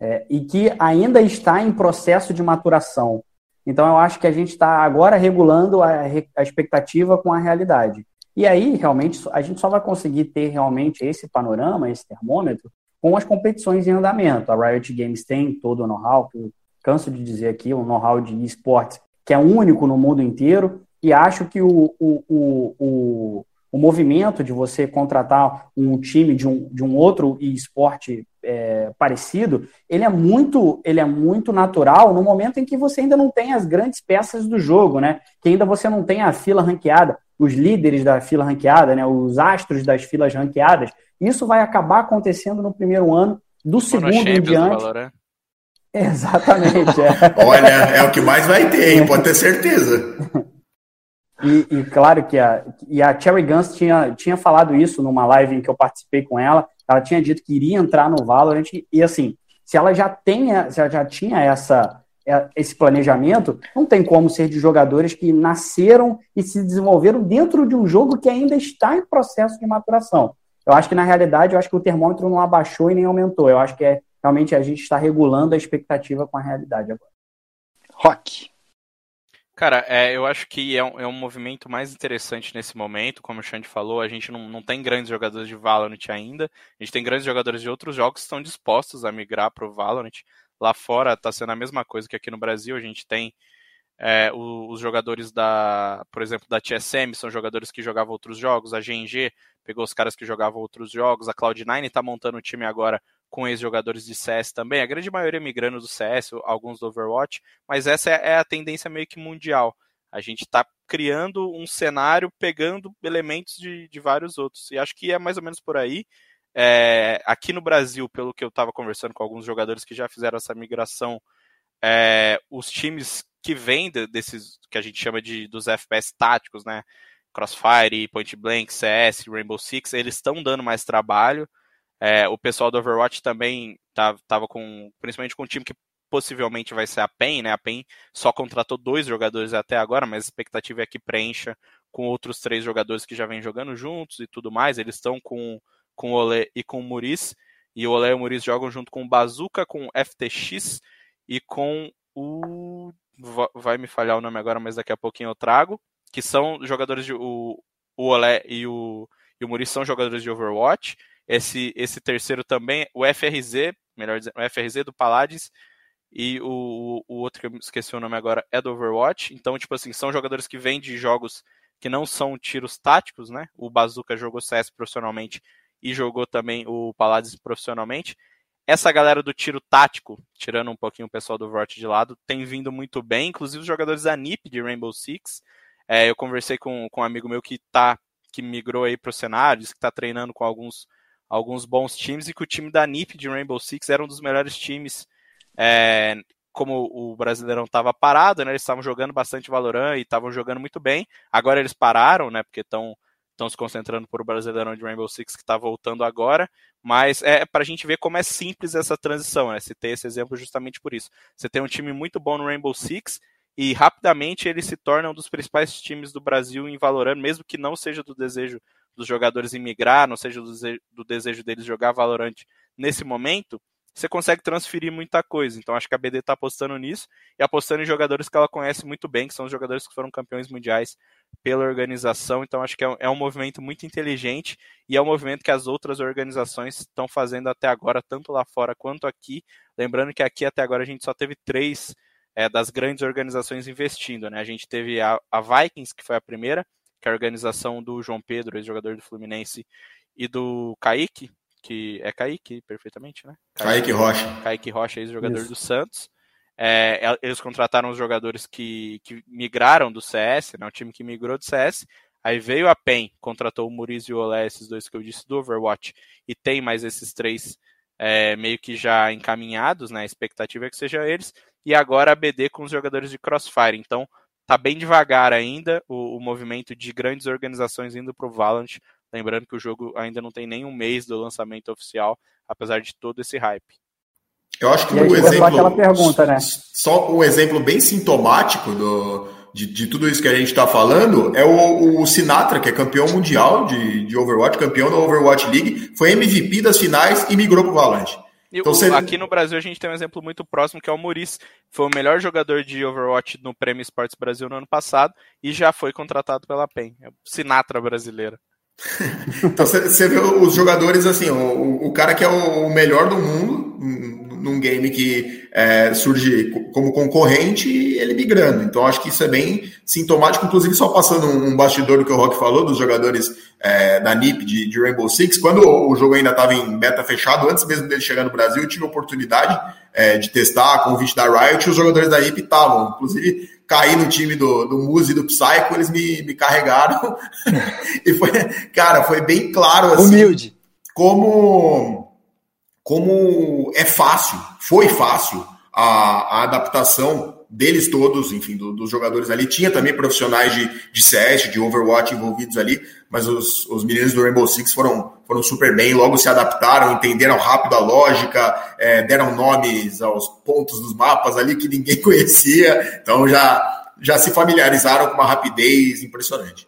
É, e que ainda está em processo de maturação. Então, eu acho que a gente está agora regulando a, a expectativa com a realidade. E aí, realmente, a gente só vai conseguir ter realmente esse panorama, esse termômetro, com as competições em andamento. A Riot Games tem todo o know-how, que eu canso de dizer aqui, um know-how de esportes que é único no mundo inteiro, e acho que o, o, o, o, o movimento de você contratar um time de um, de um outro esporte é, parecido, ele é muito ele é muito natural no momento em que você ainda não tem as grandes peças do jogo, né? Que ainda você não tem a fila ranqueada os líderes da fila ranqueada, né, os astros das filas ranqueadas, isso vai acabar acontecendo no primeiro ano, do segundo em diante. Valor, Exatamente. (laughs)
É. Olha, é o que mais vai ter, hein? pode ter certeza. (laughs)
E, e, claro que a, e a Cherry Guns tinha, tinha falado isso numa live em que eu participei com ela. Ela tinha dito que iria entrar no Valorant. E assim, se ela já, tem, se ela já tinha essa, esse planejamento, não tem como ser de jogadores que nasceram e se desenvolveram dentro de um jogo que ainda está em processo de maturação. Eu acho que, na realidade, eu acho que o termômetro não abaixou e nem aumentou. Eu acho que é realmente a gente está regulando a expectativa com a realidade agora.
Rock.
Cara, é, eu acho que é um, é um movimento mais interessante nesse momento. Como o Xande falou, a gente não, não tem grandes jogadores de Valorant ainda. A gente tem grandes jogadores de outros jogos que estão dispostos a migrar para o Valorant. Lá fora está sendo a mesma coisa que aqui no Brasil. A gente tem é, os jogadores da, por exemplo, da TSM, são jogadores que jogavam outros jogos. A GNG pegou os caras que jogavam outros jogos. A Cloud9 está montando o time agora com ex-jogadores de CS também. A grande maioria migrando do CS, alguns do Overwatch, mas essa é, é a tendência meio que mundial. A gente está criando um cenário pegando elementos de, de vários outros. E acho que é mais ou menos por aí. É, aqui no Brasil, pelo que eu estava conversando com alguns jogadores que já fizeram essa migração, é, os times que vêm desses que a gente chama de dos FPS táticos, né? Crossfire, Point Blank, CS, Rainbow Six, eles estão dando mais trabalho. É, o pessoal do Overwatch também estava tá, com, principalmente com um time que possivelmente vai ser a PEN, né? A PEN só contratou dois jogadores até agora, mas a expectativa é que preencha com outros três jogadores que já vêm jogando juntos e tudo mais. Eles estão com com o Olé e com o Muris. E o Olé e o Muris jogam junto com o Bazooka, com o FTX e com o. Vai me falhar o nome agora, mas daqui a pouquinho eu trago. Que são jogadores de. O, o Olé e o, e o Muris são jogadores de Overwatch. Esse, esse terceiro também, o FRZ, melhor dizendo, o FRZ do Paladins. E o, o outro que eu esqueci o nome agora é do Overwatch. Então, tipo assim, são jogadores que vêm de jogos que não são tiros táticos, né? O Bazooka jogou CS profissionalmente e jogou também o Paladins profissionalmente. Essa galera do tiro tático, tirando um pouquinho o pessoal do Vort de lado, tem vindo muito bem, inclusive os jogadores da NIP de Rainbow Six. É, eu conversei com, com um amigo meu que tá que migrou aí para o cenário, disse que está treinando com alguns, alguns bons times e que o time da NIP de Rainbow Six era um dos melhores times. É, como o Brasileirão estava parado, né, eles estavam jogando bastante Valorant e estavam jogando muito bem. Agora eles pararam, né, porque estão estão se concentrando por o Brasileirão de Rainbow Six que está voltando agora, mas é para a gente ver como é simples essa transição, né? Ter esse exemplo justamente por isso. Você tem um time muito bom no Rainbow Six e rapidamente ele se torna um dos principais times do Brasil em Valorant, mesmo que não seja do desejo dos jogadores em migrar, não seja do desejo deles jogar Valorant nesse momento, você consegue transferir muita coisa. Então acho que a BD está apostando nisso e apostando em jogadores que ela conhece muito bem, que são os jogadores que foram campeões mundiais pela organização. Então acho que é, é um movimento muito inteligente e é um movimento que as outras organizações estão fazendo até agora, tanto lá fora quanto aqui. Lembrando que aqui até agora a gente só teve três é, das grandes organizações investindo. Né? A gente teve a, a, Vikings, que foi a primeira, que é a organização do João Pedro, ex-jogador do Fluminense, e do Kaique, que é Kaique, perfeitamente, né?
Kaique, Kaique Rocha.
Kaique Rocha, ex-jogador do Santos. É, eles contrataram os jogadores que, que migraram do CS, né, o time que migrou do CS. Aí veio a PEN, contratou o Muriz e o Olé, esses dois que eu disse do Overwatch, e tem mais esses três é, meio que já encaminhados, né? A expectativa é que sejam eles. E agora a BD com os jogadores de Crossfire. Então, tá bem devagar ainda o, o movimento de grandes organizações indo para o Valorant. Lembrando que o jogo ainda não tem nem um mês do lançamento oficial, apesar de todo esse hype.
Eu acho que o exemplo. Pergunta, né? Só um exemplo bem sintomático do, de, de tudo isso que a gente está falando é o, o, Sinatra, que é campeão mundial de, de Overwatch, campeão da Overwatch League, foi MVP das finais e migrou para o Valorant.
Então, o, você... Aqui no Brasil a gente tem um exemplo muito próximo que é o Muris. Foi o melhor jogador de Overwatch no Prêmio Esportes Brasil no ano passado e já foi contratado pela PEN. É o Sinatra brasileira.
Então você vê os jogadores assim, o, o cara que é o melhor do mundo, num game que é, surge como concorrente e ele migrando. Então acho que isso é bem sintomático, inclusive só passando um, bastidor do que o Rock falou, dos jogadores é, da NIP de, de, Rainbow Six, quando o jogo ainda estava em beta fechado, antes mesmo dele chegar no Brasil, eu tive a oportunidade é, de testar a convite da Riot e os jogadores da NIP estavam, inclusive caí no time do, do Muse e do Psycho, eles me, me carregaram. (laughs) E foi, cara, foi bem claro
assim, humilde.
como como é fácil, foi fácil a, a adaptação deles todos, enfim, do, dos jogadores ali. Tinha também profissionais de, de CS, de Overwatch envolvidos ali, mas os, os meninos do Rainbow Six foram, foram super bem, logo se adaptaram, entenderam rápido a lógica, é, deram nomes aos pontos dos mapas ali que ninguém (laughs) conhecia, então já, já se familiarizaram com uma rapidez impressionante.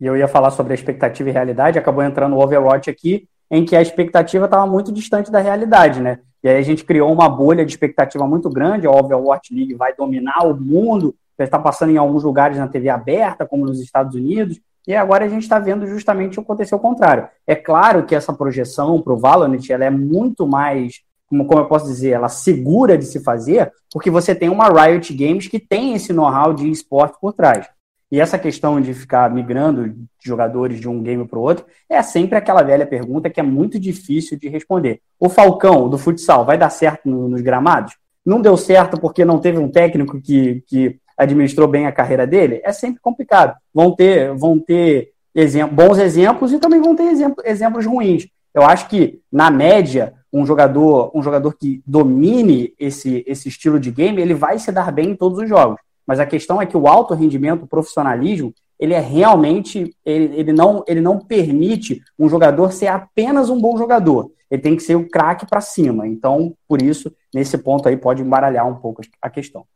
E eu ia falar sobre a expectativa e realidade, acabou entrando o Overwatch aqui, em que a expectativa estava muito distante da realidade, né? E aí a gente criou uma bolha de expectativa muito grande, a Overwatch League vai dominar o mundo, já está passando em alguns lugares na TV aberta, como nos Estados Unidos, e agora a gente está vendo justamente acontecer o contrário. É claro que essa projeção para o Valorant ela é muito mais, como, como eu posso dizer, ela segura de se fazer, porque você tem uma Riot Games que tem esse know-how de esporte por trás. E essa questão de ficar migrando jogadores de um game para o outro é sempre aquela velha pergunta que é muito difícil de responder. O Falcão do futsal vai dar certo no, nos gramados? Não deu certo porque não teve um técnico que, que administrou bem a carreira dele? É sempre complicado. Vão ter, vão ter exemplo, bons exemplos e também vão ter exemplo, exemplos ruins. Eu acho que, na média, um jogador, um jogador que domine esse, esse estilo de game, ele vai se dar bem em todos os jogos. Mas a questão é que o alto rendimento, o profissionalismo, ele é realmente, ele, ele, não, ele não permite um jogador ser apenas um bom jogador. Ele tem que ser o craque para cima. Então, por isso, nesse ponto aí pode embaralhar um pouco a questão.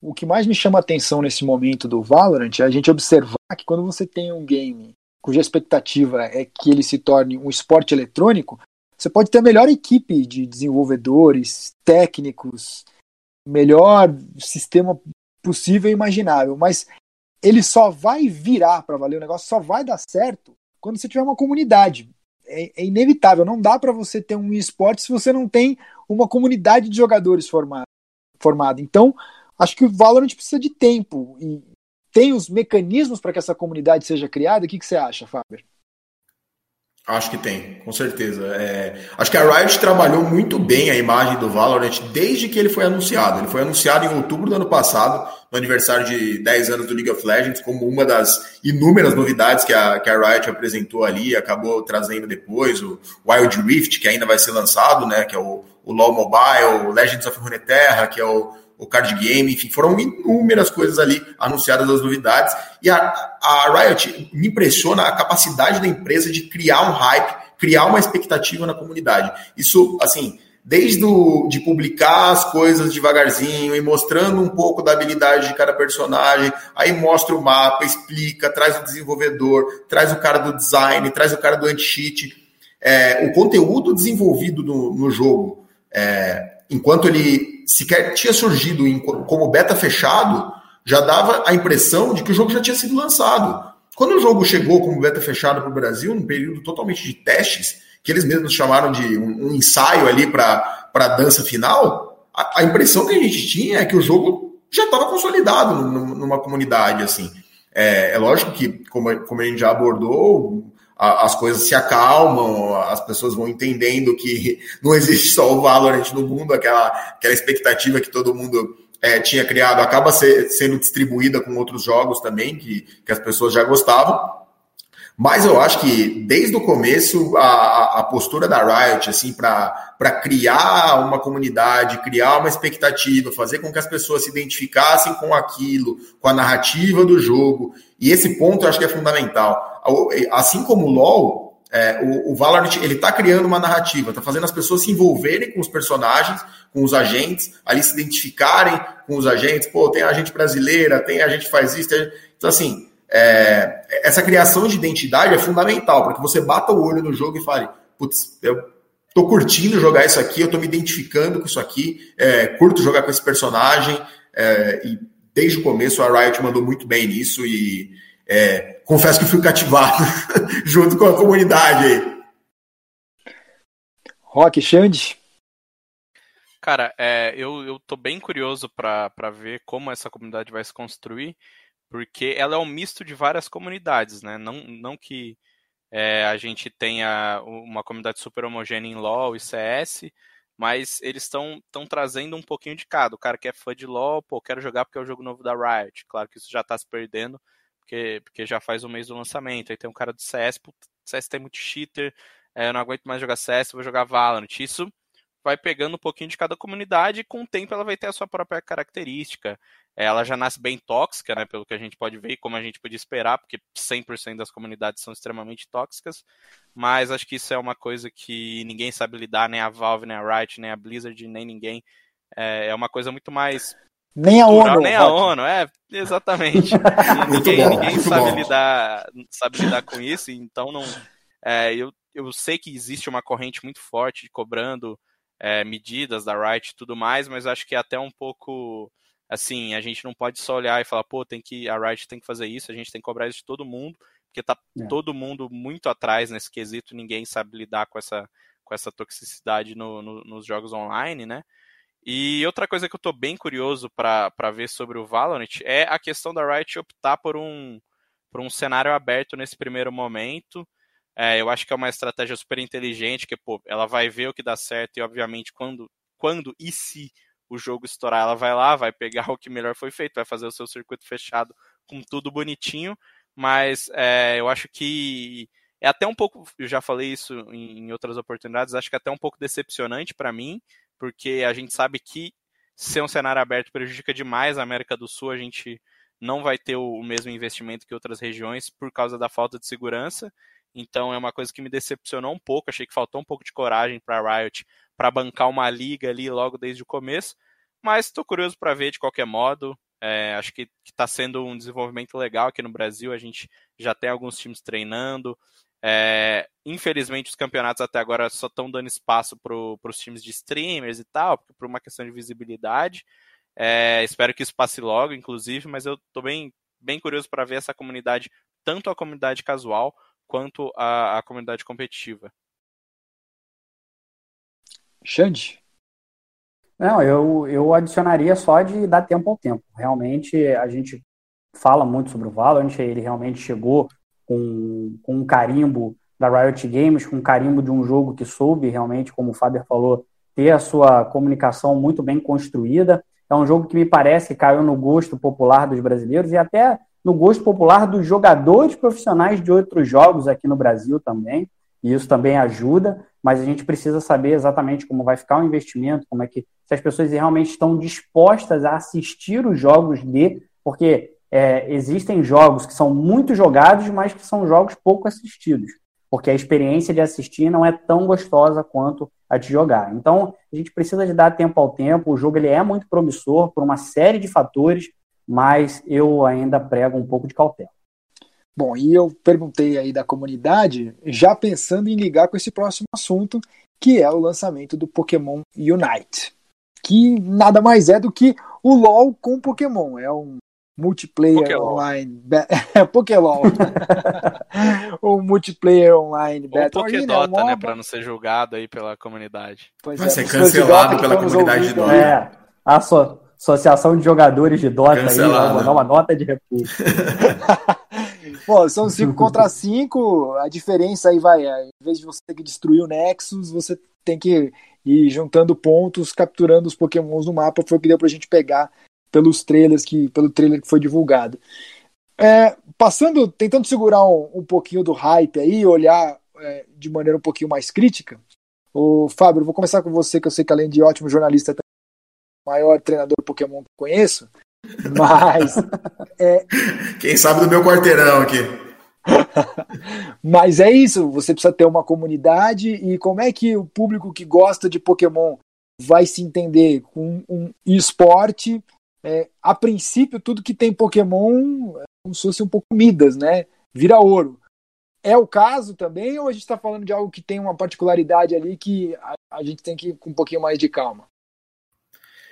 O que mais me chama a atenção nesse momento do Valorant é a gente observar que quando você tem um game cuja expectativa é que ele se torne um esporte eletrônico, você pode ter a melhor equipe de desenvolvedores, técnicos, melhor sistema possível e imaginável, mas ele só vai virar para valer o negócio, só vai dar certo quando você tiver uma comunidade. É, é inevitável, não dá para você ter um esporte se você não tem uma comunidade de jogadores formada. formada. Então, acho que o Valorant precisa de tempo e tem os mecanismos para que essa comunidade seja criada. O que, que você acha, Faber?
Acho que tem, com certeza. É, acho que a Riot trabalhou muito bem a imagem do Valorant desde que ele foi anunciado. Ele foi anunciado em outubro do ano passado, no aniversário de 10 anos do League of Legends, como uma das inúmeras novidades que a, que a Riot apresentou ali, acabou trazendo depois o Wild Rift, que ainda vai ser lançado, né, que é o, o LoL Mobile, o Legends of Runeterra, que é o o card game, enfim, foram inúmeras coisas ali anunciadas as novidades. E a, a Riot me impressiona a capacidade da empresa de criar um hype, criar uma expectativa na comunidade. Isso, assim, desde o, de publicar as coisas devagarzinho e mostrando um pouco da habilidade de cada personagem, aí mostra o mapa, explica, traz o desenvolvedor, traz o cara do design, traz o cara do anti-cheat. É, o conteúdo desenvolvido no, no jogo, é, enquanto ele sequer tinha surgido como beta fechado, já dava a impressão de que o jogo já tinha sido lançado. Quando o jogo chegou como beta fechado para o Brasil, num período totalmente de testes, que eles mesmos chamaram de um, um ensaio ali para a dança final, a, a impressão que a gente tinha é que o jogo já estava consolidado numa comunidade, assim. É, é, lógico que, como, como a gente já abordou, as coisas se acalmam, as pessoas vão entendendo que (laughs) não existe só o Valorant no mundo, aquela, aquela expectativa que todo mundo é, tinha criado acaba ser, sendo distribuída com outros jogos também, que, que as pessoas já gostavam. Mas eu acho que desde o começo a, a postura da Riot, assim, para criar uma comunidade, criar uma expectativa, fazer com que as pessoas se identificassem com aquilo, com a narrativa do jogo, e esse ponto eu acho que é fundamental. Assim como o LoL, é, o, o Valorant ele está criando uma narrativa, está fazendo as pessoas se envolverem com os personagens, com os agentes, ali se identificarem com os agentes. Pô, tem agente brasileira, tem agente que faz isso. Então, assim, é, essa criação de identidade é fundamental, para que você bata o olho no jogo e fale, putz, eu tô curtindo jogar isso aqui, eu tô me identificando com isso aqui, é, curto jogar com esse personagem, é, e desde o começo a Riot mandou muito bem nisso e é, confesso que fui cativado (laughs) junto com a comunidade aí.
Rock, Xande?
Cara, é, eu, eu tô bem curioso para ver como essa comunidade vai se construir, porque ela é um misto de várias comunidades, né? Não, não que é, a gente tenha uma comunidade super homogênea em LoL e CS, mas eles estão trazendo um pouquinho de cada. O cara que é fã de LoL, pô, quero jogar porque é o jogo novo da Riot. Claro que isso já está se perdendo, porque, porque já faz um mês do lançamento. Aí tem um cara do CS, CS tem muito cheater, é, eu não aguento mais jogar CS, vou jogar Valorant. Isso vai pegando um pouquinho de cada comunidade e com o tempo ela vai ter a sua própria característica. Ela já nasce bem tóxica, né, pelo que a gente pode ver e como a gente podia esperar, porque 100% das comunidades são extremamente tóxicas, mas acho que isso é uma coisa que ninguém sabe lidar, nem a Valve, nem a Riot, nem a Blizzard, nem ninguém. É, é uma coisa muito mais
nem a ONU.
Nem a ONU, é, exatamente. (laughs) ninguém, bom, ninguém sabe, lidar, sabe lidar com isso, então não. É, eu, eu sei que existe uma corrente muito forte cobrando é, medidas da Riot e tudo mais, mas acho que é até um pouco assim, a gente não pode só olhar e falar, pô, tem que a Riot tem que fazer isso, a gente tem que cobrar isso de todo mundo, porque tá é. todo mundo muito atrás nesse quesito, ninguém sabe lidar com essa com essa toxicidade no, no, nos jogos online, né? E outra coisa que eu tô bem curioso para ver sobre o Valorant é a questão da Riot optar por um por um cenário aberto nesse primeiro momento. É, eu acho que é uma estratégia super inteligente, que pô, ela vai ver o que dá certo e, obviamente, quando, quando e se o jogo estourar, ela vai lá, vai pegar (laughs) o que melhor foi feito, vai fazer o seu circuito fechado com tudo bonitinho, mas é, eu acho que é até um pouco, eu já falei isso em, outras oportunidades, acho que é até um pouco decepcionante para mim, porque a gente sabe que ser um cenário aberto prejudica demais a América do Sul, a gente não vai ter o, mesmo investimento que outras regiões por causa da falta de segurança. Então é uma coisa que me decepcionou um pouco. Achei que faltou um pouco de coragem para a Riot para bancar uma liga ali logo desde o começo. Mas estou curioso para ver de qualquer modo. É, acho que está sendo um desenvolvimento legal aqui no Brasil. A gente já tem alguns times treinando. É, infelizmente, os campeonatos até agora só estão dando espaço para os times de streamers e tal, por uma questão de visibilidade. É, espero que isso passe logo, inclusive, mas eu estou bem, bem curioso para ver essa comunidade, tanto a comunidade casual quanto a, a comunidade competitiva.
Xande?
Não, eu, eu adicionaria só de dar tempo ao tempo. Realmente, a gente fala muito sobre o Valorant, ele realmente chegou com, com um carimbo da Riot Games, com um carimbo de um jogo que soube realmente, como o Faber falou, ter a sua comunicação muito bem construída. É um jogo que me parece que caiu no gosto popular dos brasileiros e até no gosto popular dos jogadores profissionais de outros jogos aqui no Brasil também, e isso também ajuda, mas a gente precisa saber exatamente como vai ficar o investimento, como é que se as pessoas realmente estão dispostas a assistir os jogos de, porque é, existem jogos que são muito jogados, mas que são jogos pouco assistidos, porque a experiência de assistir não é tão gostosa quanto a de jogar. Então, a gente precisa de dar tempo ao tempo. O jogo ele é muito promissor por uma série de fatores, mas eu ainda prego um pouco de cautela.
Bom, e eu perguntei aí da comunidade, já pensando em ligar com esse próximo assunto, que é o lançamento do Pokémon Unite, que nada mais é do que o LoL com Pokémon. É um multiplayer
Pokélol.
online. (laughs) Pokélol. (laughs) o, multiplayer online
Ou
Battle
Pokédota,
Arena, é um
né?
MOBA.
Pra não ser julgado aí pela comunidade.
Pois
Vai
é,
ser
de
cancelado
Dota
pela comunidade de
ouvindo
Dota.
aí,
É, a asso- Associação de Jogadores de Dota aí,
Cancelado.
vai dar uma nota de repúdio. (laughs)
Pô, são 5 contra 5, a diferença aí vai, é, em vez de você ter que destruir o Nexus, você tem que ir juntando pontos, capturando os pokémons no mapa, foi o que deu pra gente pegar pelos trailers que, pelo trailer que foi divulgado. É, passando, tentando segurar um, um pouquinho do hype aí, olhar é, de maneira um pouquinho mais crítica, o Fábio, vou começar com você, que eu sei que além de ótimo jornalista, é o maior treinador Pokémon que conheço, (laughs) mas
Quem sabe do meu quarteirão aqui. (laughs)
Mas é isso, você precisa ter uma comunidade e como é que o público que gosta de Pokémon vai se entender com um esporte? É, a princípio, tudo que tem Pokémon é como se fosse um pouco Midas, né? Vira ouro. É o caso também, ou a gente está falando de algo que tem uma particularidade ali que a, a gente tem que ir com um pouquinho mais de calma?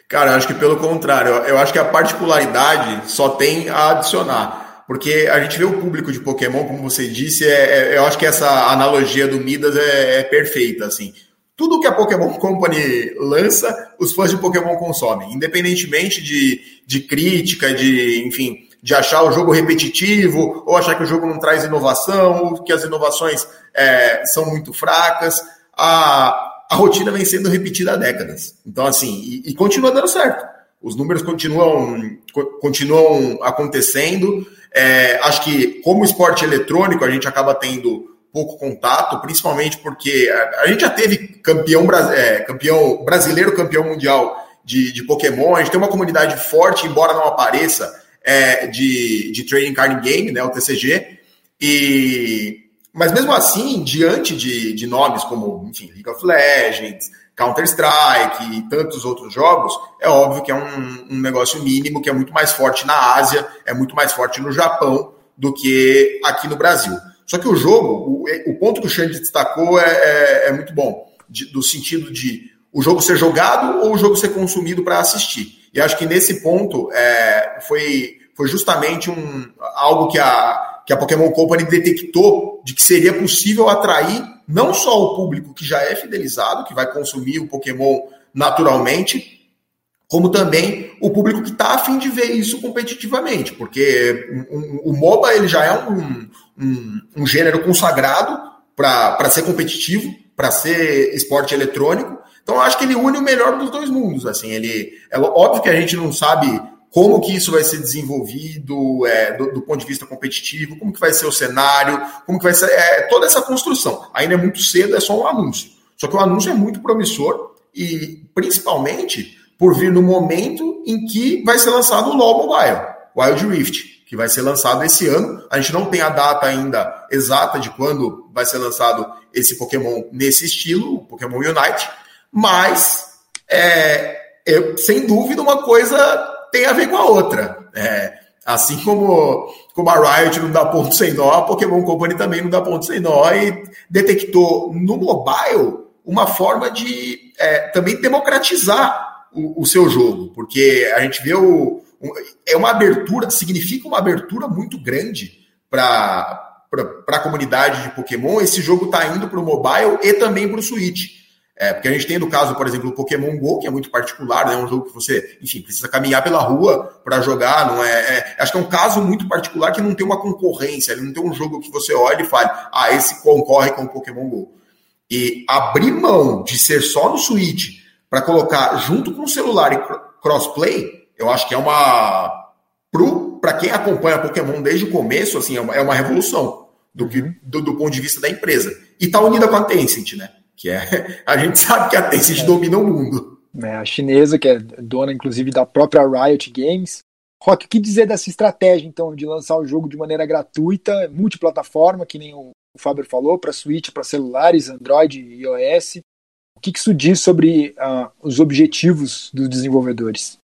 Cara, acho que pelo contrário, eu- eu acho que a particularidade só tem a adicionar. Porque a gente vê o público de Pokémon, como você disse, é, é- eu acho que essa analogia do Midas é, é perfeita, assim. Tudo que a Pokémon Company lança, os fãs de Pokémon consomem. Independentemente de, de crítica, de, enfim, de achar o jogo repetitivo, ou achar que o jogo não traz inovação, ou que as inovações é, são muito fracas. A, a rotina vem sendo repetida há décadas. Então, assim, e, e continua dando certo. Os números continuam, co- continuam acontecendo. É, acho que, como esporte eletrônico, a gente acaba tendo pouco contato, principalmente porque a, a gente já teve campeão, é, campeão brasileiro, campeão mundial de, de Pokémon. A gente tem uma comunidade forte, embora não apareça, é, de, de Trading Card Game, né, o TCG. E, mas mesmo assim, diante de, de nomes como enfim, League of Legends, Counter-Strike e tantos outros jogos, é óbvio que é um, um negócio mínimo que é muito mais forte na Ásia, é muito mais forte no Japão do que aqui no Brasil. Só que o jogo, o, o ponto que o Xande destacou é, é, é muito bom, de, do sentido de o jogo ser jogado ou o jogo ser consumido para assistir. E acho que nesse ponto é, foi, foi justamente um, algo que a, que a Pokémon Company detectou de que seria possível atrair não só o público que já é fidelizado, que vai consumir o Pokémon naturalmente, como também o público que está afim de ver isso competitivamente, porque o MOBA ele já é um, um, um gênero consagrado para ser competitivo, para ser esporte eletrônico. Então acho que ele une o melhor dos dois mundos. Assim, ele é óbvio que a gente não sabe como que isso vai ser desenvolvido é, do, do, ponto de vista competitivo, como que vai ser o cenário, como que vai ser é, toda essa construção. Ainda é muito cedo, é só um anúncio. Só que o anúncio é muito promissor e principalmente por vir no momento em que vai ser lançado o LoL Mobile, Wild Rift, que vai ser lançado esse ano. A gente não tem a data ainda exata de quando vai ser lançado esse Pokémon nesse estilo, o Pokémon Unite, mas é, é, sem dúvida uma coisa tem a ver com a outra. É, assim como, como a Riot não dá ponto sem nó, a Pokémon Company também não dá ponto sem nó e detectou no mobile uma forma de é, também democratizar o, o, seu jogo, porque a gente vê o. É uma abertura, significa uma abertura muito grande para a comunidade de Pokémon. Esse jogo está indo para o mobile e também para o Switch. É, porque a gente tem no caso, por exemplo, o Pokémon Go, que é muito particular, né? é um jogo que você, enfim, precisa caminhar pela rua para jogar, não é, é, Acho que é um caso muito particular que não tem uma concorrência, ele não tem um jogo que você olha e fale, ah, esse concorre com o Pokémon Go. E abrir mão de ser só no Switch para colocar junto com o celular e crossplay, eu acho que é uma. Para quem acompanha Pokémon desde o começo, assim, é uma, é uma revolução do, que, do, do ponto de vista da empresa. E tá unida com a Tencent, né? que é (laughs) a gente sabe que a Tencent é. domina o mundo.
É, a chinesa, que é dona inclusive da própria Riot Games. Rock, o que dizer dessa estratégia, então, de lançar o jogo de maneira gratuita, multiplataforma, que nem o Faber falou, para Switch, para celulares, Android e iOS? O que isso diz sobre uh, os objetivos dos desenvolvedores?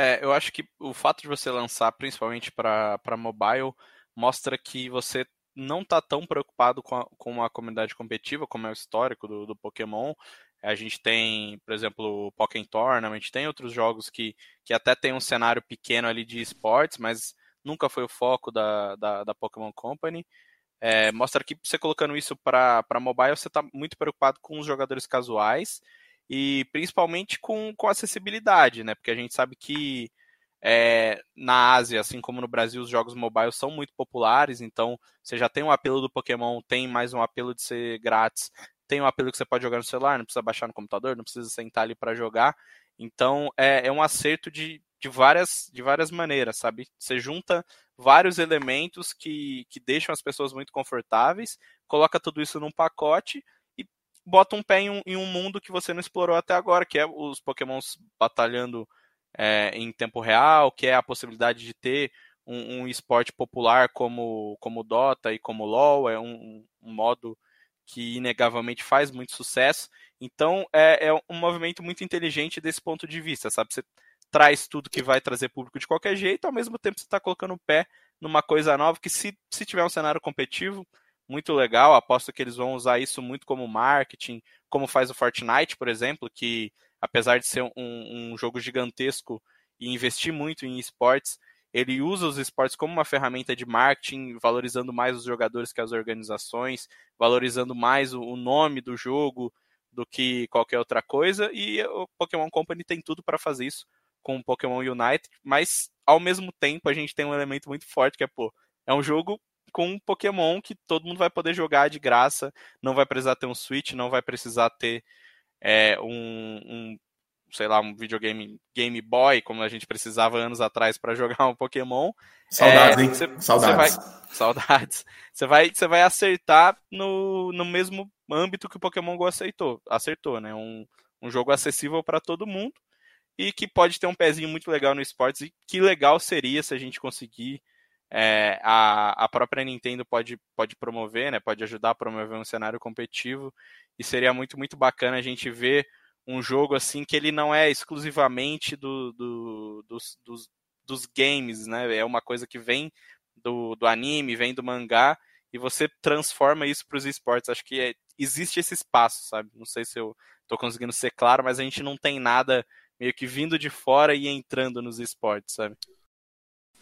É, eu acho que o fato de você lançar principalmente para mobile mostra que você não está tão preocupado com a, com a comunidade competitiva, como é o histórico do, do Pokémon. A gente tem, por exemplo, o Pokémon Tournament, tem outros jogos que, que até tem um cenário pequeno ali de esportes, mas nunca foi o foco da, da, da Pokémon Company. É, mostra que você colocando isso para mobile, você está muito preocupado com os jogadores casuais e principalmente com, com acessibilidade, né? Porque a gente sabe que é, na Ásia, assim como no Brasil, os jogos mobile são muito populares, então você já tem um apelo do Pokémon, tem mais um apelo de ser grátis, tem um apelo que você pode jogar no celular, não precisa baixar no computador, não precisa sentar ali para jogar. Então é, é um acerto de, de, várias, de várias maneiras, sabe? Você junta vários elementos que, que deixam as pessoas muito confortáveis, coloca tudo isso num pacote bota um pé em um, em um mundo que você não explorou até agora, que é os Pokémons batalhando é, em tempo real, que é a possibilidade de ter um, um esporte popular como como Dota e como LoL, é um, um modo que inegavelmente faz muito sucesso. Então é, é, um movimento muito inteligente desse ponto de vista, sabe? Você traz tudo que vai trazer público de qualquer jeito, ao mesmo tempo você está colocando o pé numa coisa nova que se, se tiver um cenário competitivo, muito legal, aposto que eles vão usar isso muito como marketing, como faz o Fortnite, por exemplo, que apesar de ser um, um jogo gigantesco e investir muito em esportes, ele usa os esportes como uma ferramenta de marketing, valorizando mais os jogadores que as organizações, valorizando mais o nome do jogo do que qualquer outra coisa, e o Pokémon Company tem tudo para fazer isso com o Pokémon Unite, mas ao mesmo tempo a gente tem um elemento muito forte que é, pô, é um jogo com um Pokémon que todo mundo vai poder jogar de graça, não vai precisar ter um Switch, não vai precisar ter é, um, um, sei lá, um videogame Game Boy, como a gente precisava anos atrás para (laughs) jogar um Pokémon.
Saudades, é, hein? Cê,
saudades. Cê vai, saudades. Você vai, você vai acertar no, no mesmo âmbito que o Pokémon Go aceitou, acertou, né? Um, um jogo acessível para todo mundo e que pode ter um pezinho muito legal no esportes. E que legal seria se a gente conseguir. É, a, a própria Nintendo pode, pode promover, né? Pode ajudar a promover um cenário competitivo e seria muito, muito bacana a gente ver um jogo assim que ele não é exclusivamente do, do dos, dos, dos, games, né? É uma coisa que vem do, do anime, vem do mangá, e você transforma isso para os esportes. Acho que é, existe esse espaço, sabe? Não sei se eu estou conseguindo ser claro, mas a gente não tem nada meio que vindo de fora e entrando nos esportes, sabe?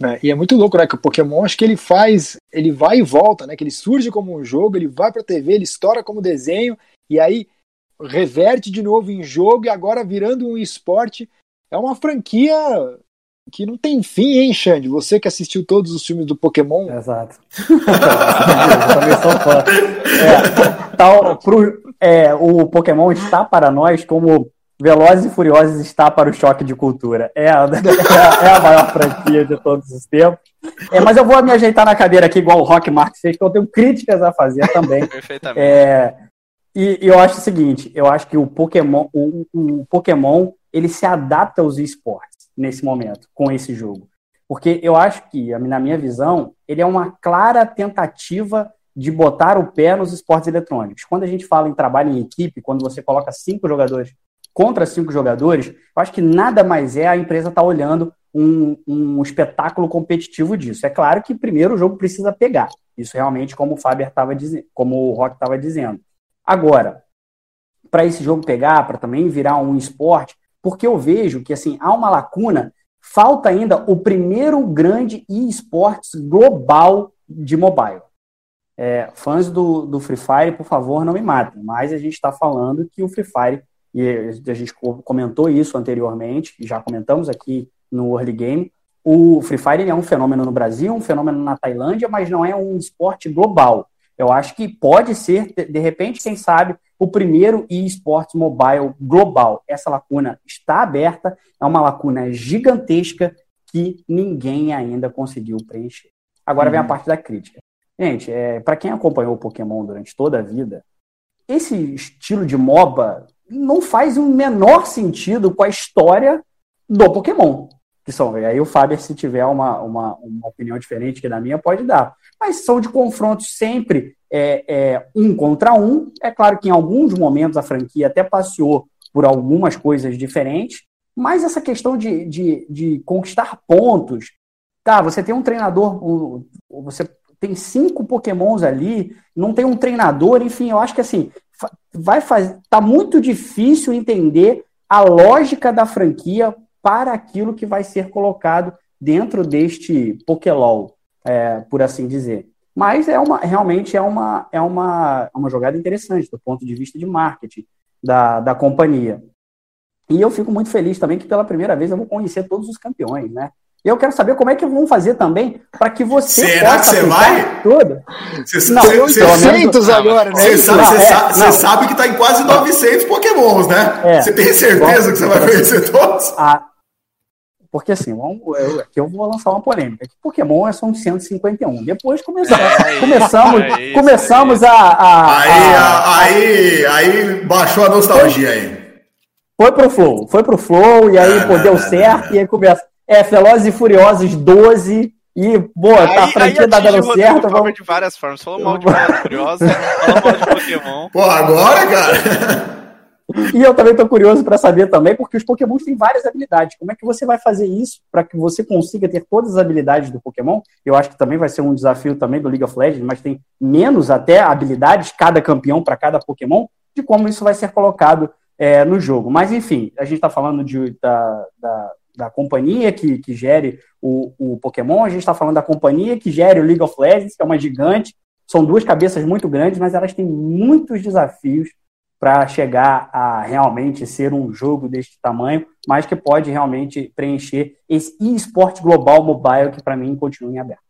É, e é muito louco, né? Que o Pokémon, acho que ele faz, ele vai e volta, né? Que ele surge como um jogo, ele vai pra TV, ele estoura como desenho, e aí reverte de novo em jogo e agora virando um esporte. É uma franquia que não tem fim, hein, Xande? Você que assistiu todos os filmes do Pokémon.
Exato. (laughs) Eu também sou fã. É, tal, pro, é, o Pokémon está para nós como Velozes e Furiosos está para o choque de cultura. É a, (laughs) é a maior franquia de todos os tempos. É, mas eu vou me ajeitar na cadeira aqui, igual o Rock Mark fez, que eu tenho críticas a fazer também. (laughs)
Perfeitamente.
É, e, e, eu acho o seguinte, eu acho que o Pokémon, o, o Pokémon, ele se adapta aos esportes nesse momento, com esse jogo. Porque eu acho que, na minha visão, ele é uma clara tentativa de botar o pé nos esportes eletrônicos. Quando a gente fala em trabalho em equipe, quando você coloca cinco jogadores contra cinco jogadores, eu acho que nada mais é a empresa estar tá olhando um, um, espetáculo competitivo disso. É claro que primeiro o jogo precisa pegar. Isso realmente, como o Faber estava dizendo, como o Rock estava dizendo. Agora, para esse jogo pegar, para também virar um esporte, porque eu vejo que assim há uma lacuna, falta ainda o primeiro grande e-sports global de mobile. É, fãs do, do Free Fire, por favor, não me matem, mas a gente está falando que o Free Fire, e a gente comentou isso anteriormente, já comentamos aqui no Early Game, o Free Fire é um fenômeno no Brasil, um fenômeno na Tailândia, mas não é um esporte global. Eu acho que pode ser, de repente, quem sabe, o primeiro eSports mobile global. Essa lacuna está aberta, é uma lacuna gigantesca que ninguém ainda conseguiu preencher. Agora uhum. vem a uhum. parte da crítica. Gente, é, para quem acompanhou o Pokémon durante toda a vida, esse estilo de MOBA não faz o menor sentido com a história do Pokémon. Que são, aí o Fábio, se tiver uma, uma, uma opinião diferente que da minha, pode dar mas são de confrontos sempre é, é, um contra um. É claro que em alguns momentos a franquia até passeou por algumas coisas diferentes, mas essa questão de, de, de conquistar pontos, tá, você tem um treinador, você tem cinco pokémons ali, não tem um treinador, enfim, eu acho que assim, vai fazer, tá muito difícil entender a lógica da franquia para aquilo que vai ser colocado dentro deste Pokélol é, por assim dizer. Mas é uma, realmente é uma, é uma, é uma jogada interessante do ponto de vista de marketing da, da companhia. E eu fico muito feliz também que pela primeira vez eu vou conhecer todos os campeões, né? E eu quero saber como é que vão fazer também para que você
Será que você vai?
Tudo.
Você,
não,
você,
800 agora, né?
Você sabe,
Não,
você
é,
sabe, você
não.
sabe que tá em quase 900 pokémons, né?
É.
Você tem certeza que você vai conhecer todos?
Ah, porque assim, vamos, eu, aqui eu vou lançar uma polêmica. Que Pokémon é só um 151. Depois começamos,
É isso,
começamos,
é isso,
começamos a, a-
Aí,
a-
a- aí, aí baixou a nostalgia aí.
Foi pro Flow, foi pro Flow, e aí,
Ah,
pô,
não,
deu
não,
certo,
não.
e aí começa. É, Velozes e Furiosos 12, e, pô, tá, a franquia tá dando certo, vamos...
de várias formas. Falou mal de Velozes e Furiosos, falou mal de Pokémon.
Pô, agora, cara.
E eu também tô curioso para saber também, porque os Pokémons têm várias habilidades. Como é que você vai fazer isso para que você consiga ter todas as habilidades do Pokémon? Eu acho que também vai ser um desafio também do League of Legends, mas tem menos até habilidades, cada campeão para cada Pokémon, de como isso vai ser colocado é, no jogo. Mas enfim, a gente está falando de, da, da, da companhia que, que gere o, o Pokémon, a gente está falando da companhia que gere o League of Legends, que é uma gigante. São duas cabeças muito grandes, mas elas têm muitos desafios para chegar a realmente ser um jogo deste tamanho, mas que pode realmente preencher esse esporte global mobile que para mim continua em aberto.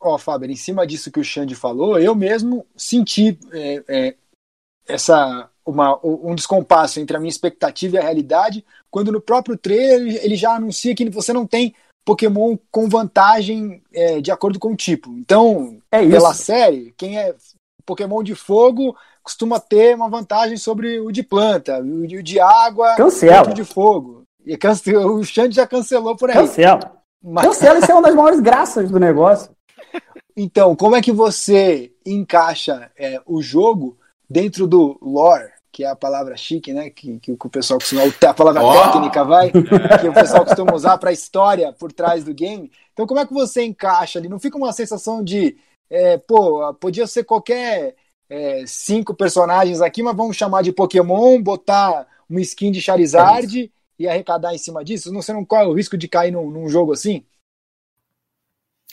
Ó, Fábio, em cima disso que o Xande falou, eu mesmo senti é, é, essa uma, um descompasso entre a minha expectativa e a realidade, quando no próprio trailer ele já anuncia que você não tem Pokémon com vantagem é, de acordo com o tipo. Então,
É isso.
pela série, quem é Pokémon de fogo costuma ter uma vantagem sobre o de planta, o de, o de água
Cancela.
o de fogo. E cance- o Xande já cancelou por aí.
Cancela.
Mas-
Cancela, isso é uma das maiores graças do negócio.
Então, como é que você encaixa é, o jogo dentro do lore, que é a palavra chique, né? Que, que o pessoal costuma. A palavra
Ó.
técnica vai, que o pessoal costuma usar para a história por trás do game. Então, como é que você encaixa ali? Não fica uma sensação de, é, pô, podia ser qualquer é, cinco personagens aqui, mas vamos chamar de Pokémon, botar uma skin de Charizard e arrecadar em cima disso? Não, você não corre o risco de cair num, num jogo assim?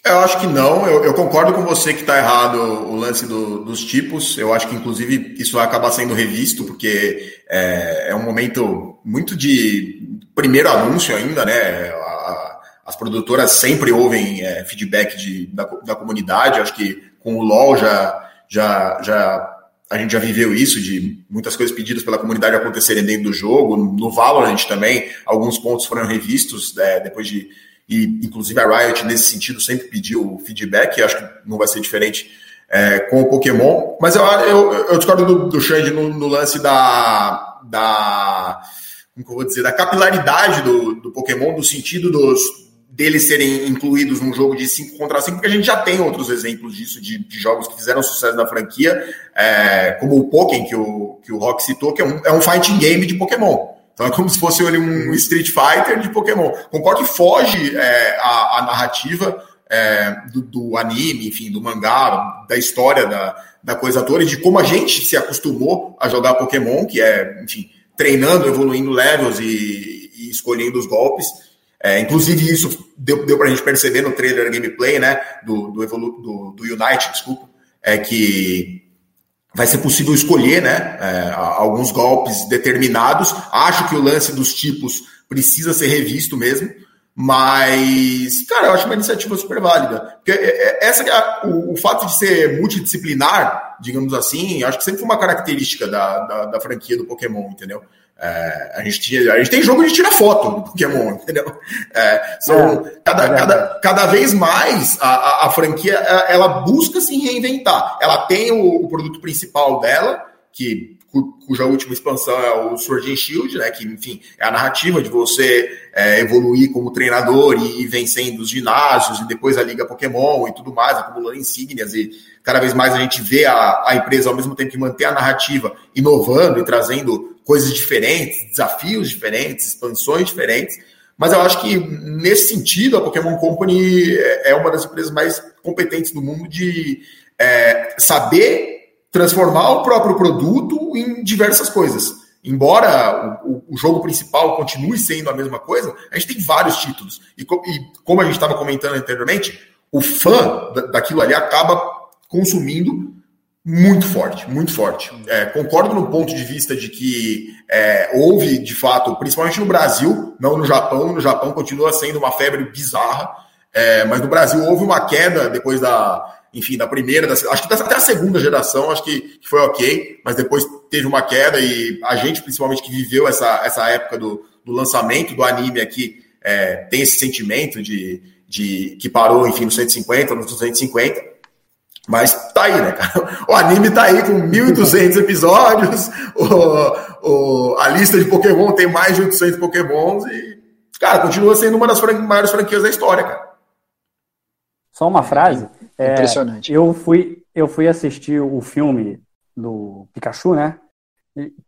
Eu acho que não, eu, eu concordo com você que está errado o lance do- dos tipos. Eu acho que, inclusive, isso vai acabar sendo revisto, porque é, é um momento muito de primeiro anúncio ainda, né? A- as produtoras sempre ouvem é, feedback de, da, da comunidade. Acho que com o LOL já, já, já a gente já viveu isso, de muitas coisas pedidas pela comunidade acontecerem dentro do jogo. No Valorant também, alguns pontos foram revistos é, depois de. E, inclusive, a Riot, nesse sentido, sempre pediu feedback, acho que não vai ser diferente é, com o Pokémon. Mas eu, eu, eu discordo do, do Xande no, no lance da. da como que eu vou dizer? Da capilaridade do, do Pokémon, do sentido dos deles serem incluídos num jogo de 5 contra 5, porque a gente já tem outros exemplos disso, de, de jogos que fizeram sucesso na franquia, é, como o Pokémon, que o, que o Rock citou, que é um, é um fighting game de Pokémon. Então é como se fosse ali um Street Fighter de Pokémon. Concordo que foge é, a, a narrativa é, do, do anime, enfim, do mangá, da história da, da coisa toda e de como a gente se acostumou a jogar Pokémon, que é, enfim, treinando, evoluindo levels e, e escolhendo os golpes. É, inclusive, isso deu, deu pra gente perceber no trailer gameplay, né? Do, do, do, do Unite, desculpa. É que vai ser possível escolher, né? É, alguns golpes determinados. Acho que o lance dos tipos precisa ser revisto mesmo. Mas, cara, eu acho uma iniciativa super válida. Porque essa, o, o fato de ser multidisciplinar, digamos assim, acho que sempre foi uma característica da, da, da franquia do Pokémon, entendeu? É, a, gente tinha, a gente tem jogo de tirar foto do Pokémon, (laughs) entendeu? É, são,
É,
cada,
é
cada, cada vez mais a, a, a franquia ela busca se reinventar. Ela tem o, o produto principal dela, que cuja última expansão é o Sword Shield, né? Que, enfim, é a narrativa de você é, evoluir como treinador e vencendo os ginásios e depois a Liga Pokémon e tudo mais, acumulando insígnias e cada vez mais a gente vê a, a empresa ao mesmo tempo que manter a narrativa inovando e trazendo coisas diferentes, desafios diferentes, expansões diferentes. Mas eu acho que, nesse sentido, a Pokémon Company é uma das empresas mais competentes do mundo de é, saber transformar o próprio produto em diversas coisas. Embora o, o, jogo principal continue sendo a mesma coisa, a gente tem vários títulos. E, e como a gente estava comentando anteriormente, o fã daquilo ali acaba consumindo muito forte, muito forte. É, concordo no ponto de vista de que é, houve, de fato, principalmente no Brasil, não no Japão, no Japão continua sendo uma febre bizarra, é, mas no Brasil houve uma queda depois da, enfim, da primeira, da, acho que até a segunda geração, acho que, que, foi ok, mas depois teve uma queda e a gente, principalmente, que viveu essa, essa época do, do lançamento do anime aqui, é, tem esse sentimento de, de que parou, enfim, no 150, no 250, mas tá aí, né, cara? O anime tá aí com 1.200 episódios, o, o, a lista de Pokémon tem mais de 800 Pokémons e, cara, continua sendo uma das maiores franquias da história, cara.
Só uma frase. É, Impressionante. Eu fui, eu fui assistir o filme do Pikachu, né?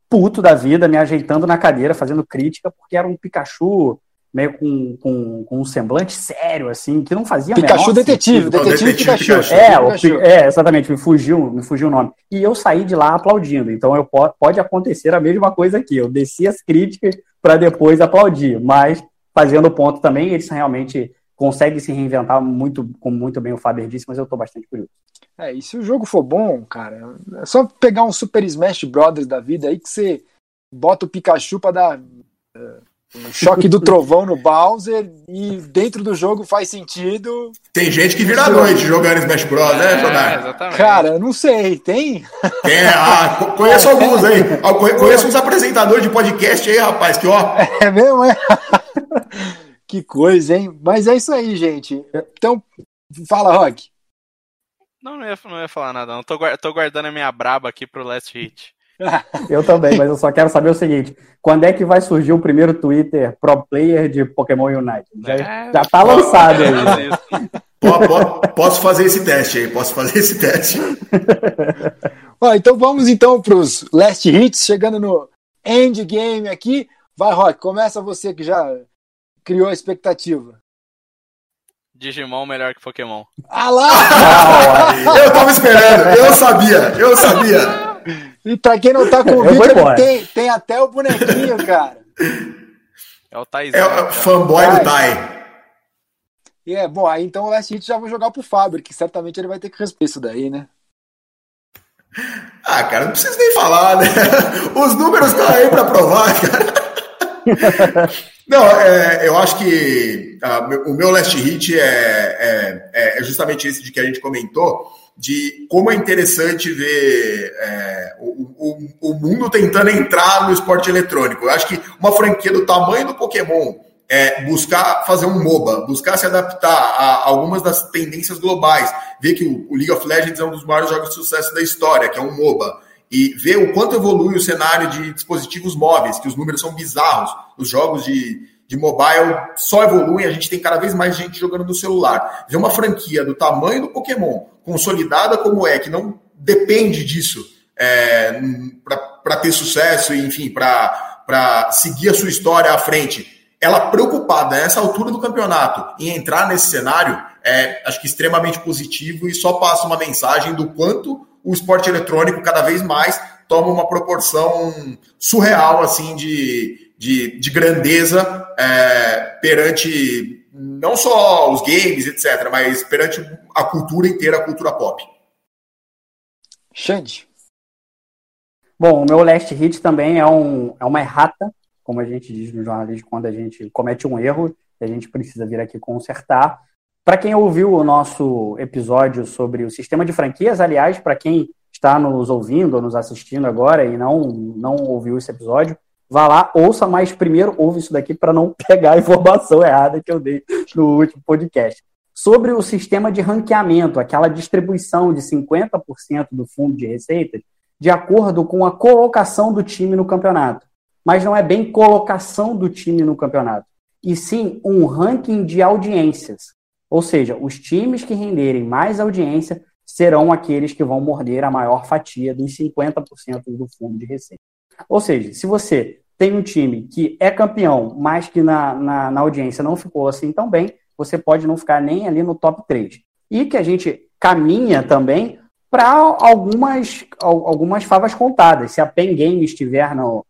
Puto da vida, me ajeitando na cadeira, fazendo crítica, porque era um Pikachu meio com, com, com, um semblante sério, assim, que não fazia
Pikachu detetive, detetive, detetive Pikachu.
Pikachu. É, o, é, exatamente, me fugiu, me fugiu o nome. E eu saí de lá aplaudindo. Então eu pode acontecer a mesma coisa aqui. Eu desci as críticas para depois aplaudir, mas fazendo ponto também, eles realmente conseguem se reinventar muito, como muito bem o Faber disse, mas eu estou bastante curioso.
É, e se o jogo for bom, cara, é só pegar um Super Smash Brothers da vida aí que você bota o Pikachu para dar uh, um choque do (laughs) trovão no Bowser e dentro do jogo faz sentido.
Tem gente que vira a noite jogando Smash Bros, né, é, Jodar?
Exatamente. Cara, não sei, tem?
Tem, ah, conheço (laughs) alguns aí. Conheço uns apresentadores de podcast aí, rapaz, que ó.
É mesmo, é? (laughs) que coisa, hein? Mas é isso aí, gente. Então, fala, Rock.
Não, não ia, não ia falar nada, não. Tô, tô guardando a minha braba aqui pro Last Hit. (laughs)
eu também, mas eu só quero saber o seguinte: quando é que vai surgir o primeiro Twitter pro player de Pokémon Unite? Já, é, já tá lançado
aí. (laughs) Posso fazer esse teste aí, posso fazer esse teste. (laughs)
Ó, então vamos então para os last hits, chegando no endgame aqui. Vai, Rock, começa você que já criou a expectativa.
Digimon melhor que Pokémon.
Ah lá!
eu tava esperando, eu sabia, eu sabia.
E pra quem não tá com o vídeo, tem, tem até o bonequinho, cara.
É o Thais.
É o fanboy do Tai.
E é, bom, aí então o Last Hit já vou jogar pro Fábio, que certamente ele vai ter que responder isso daí, né?
Ah, cara, não precisa nem falar, né? Os números estão aí para provar, cara. (laughs) Não, é, eu acho que uh, o meu last hit é, é, é, justamente esse de que a gente comentou, de como é interessante ver é, o, o, o, mundo tentando entrar no esporte eletrônico. Eu acho que uma franquia do tamanho do Pokémon é buscar fazer um MOBA, buscar se adaptar a algumas das tendências globais, ver que o, o League of Legends é um dos maiores jogos de sucesso da história, que é um MOBA, e ver o quanto evolui o cenário de dispositivos móveis, que os números são bizarros, os jogos de de mobile só evoluem, a gente tem cada vez mais gente jogando no celular. Ver uma franquia do tamanho do Pokémon, consolidada como é, que não depende disso é, para ter sucesso enfim, para seguir a sua história à frente, ela preocupada nessa altura do campeonato em entrar nesse cenário, é acho que extremamente positivo e só passa uma mensagem do quanto o esporte eletrônico cada vez mais toma uma proporção surreal assim de de, de grandeza é, perante não só os games, etc., mas perante a cultura inteira, a cultura pop.
Xande.
Bom, o meu last hit também é, um, é uma errata, como a gente diz no jornalismo, quando a gente comete um erro, a gente precisa vir aqui consertar. Para quem ouviu o nosso episódio sobre o sistema de franquias, aliás, para quem está nos ouvindo ou nos assistindo agora e não, não ouviu esse episódio, Vá lá, ouça, mas primeiro ouve isso daqui para não (laughs) pegar a informação errada que eu dei no último podcast. Sobre o sistema de ranqueamento, aquela distribuição de 50% do fundo de receitas, de acordo com a colocação do time no campeonato. Mas não é bem colocação do time no campeonato, e sim um ranking de audiências. Ou seja, os times que renderem mais audiência serão aqueles que vão morder a maior fatia dos 50% do fundo de receita. Ou seja, se você tem um time que é campeão, mas que na, na, na, audiência não ficou assim tão bem, você pode não ficar nem ali no top 3. E que a gente caminha também para algumas, algumas favas contadas. Se a Pen Game estiver no,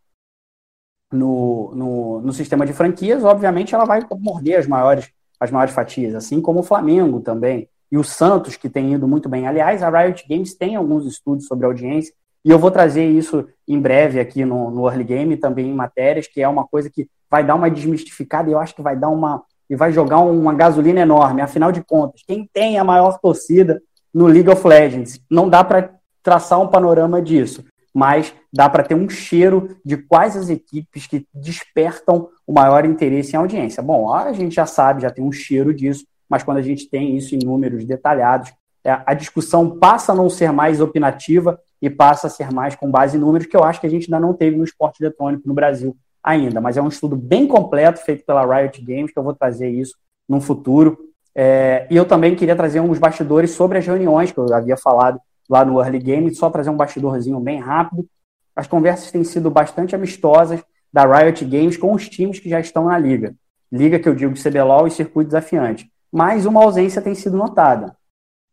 no, no, no, sistema de franquias, obviamente ela vai morder as maiores, as maiores fatias, assim como o Flamengo também. e o Santos, que tem ido muito bem. Aliás, a Riot Games tem alguns estudos sobre audiência, e eu vou trazer isso em breve aqui no, no Early Game, também em matérias, que é uma coisa que vai dar uma desmistificada e eu acho que vai dar uma. e vai jogar uma gasolina enorme. Afinal de contas, quem tem a maior torcida no League of Legends? Não dá para traçar um panorama disso, mas dá para ter um cheiro de quais as equipes que despertam o maior interesse em audiência. Bom, a gente já sabe, já tem um cheiro disso, mas quando a gente tem isso em números detalhados, é, a discussão passa a não ser mais opinativa e passa a ser mais com base em números, que eu acho que a gente ainda não teve no esporte eletrônico no Brasil ainda. Mas é um estudo bem completo, feito pela Riot Games, que eu vou trazer isso no futuro. É, e eu também queria trazer uns bastidores sobre as reuniões que eu havia falado lá no Early Game, só trazer um bastidorzinho bem rápido. As conversas têm sido bastante amistosas da Riot Games com os times que já estão na liga. Liga que eu digo CBLOL e Circuito Desafiante. Mas uma ausência tem sido notada.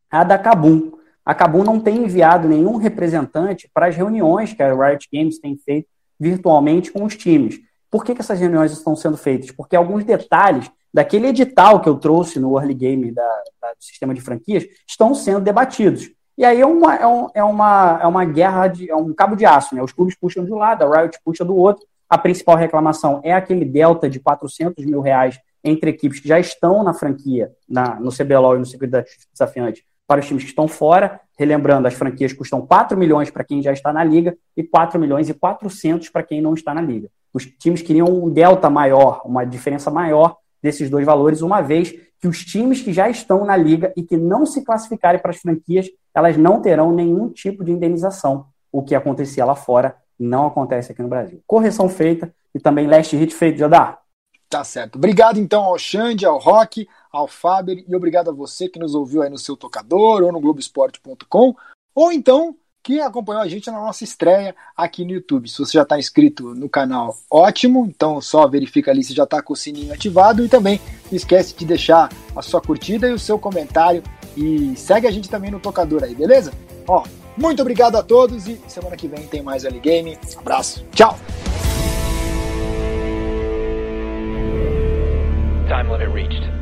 A da Kabum. A Kabum não tem enviado nenhum representante para as reuniões que a Riot Games tem feito virtualmente com os times. Por que, que essas reuniões estão sendo feitas? Porque alguns detalhes daquele edital que eu trouxe no Early Game da, da, do sistema de franquias estão sendo debatidos. E aí é uma, é, um, é uma, é uma guerra, de, é um cabo de aço. Né? Os clubes puxam de um lado, a Riot puxa do outro. A principal reclamação é aquele delta de 400 mil reais entre equipes que já estão na franquia, na, no CBLOL e no circuito desafiante, para os times que estão fora. Relembrando, as franquias custam 4 milhões para quem já está na liga e 4 milhões e 400 para quem não está na liga. Os times queriam um delta maior, uma diferença maior desses dois valores, uma vez que os times que já estão na liga e que não se classificarem para as franquias, elas não terão nenhum tipo de indenização. O que acontecia lá fora não acontece aqui no Brasil. Correção feita e também last hit feito, Jodar.
Tá certo. Obrigado então ao Xande, ao Rock, ao Faber e obrigado a você que nos ouviu aí no seu tocador ou no Globoesporte.com ou então que acompanhou a gente na nossa estreia aqui no YouTube. Se você já está inscrito no canal, ótimo. Então só verifica ali se já está com o sininho ativado e também não esquece de deixar a sua curtida e o seu comentário e segue a gente também no tocador aí, beleza? Ó, muito obrigado a todos e semana que vem tem mais Ali Game. Abraço, tchau.
Time limit reached.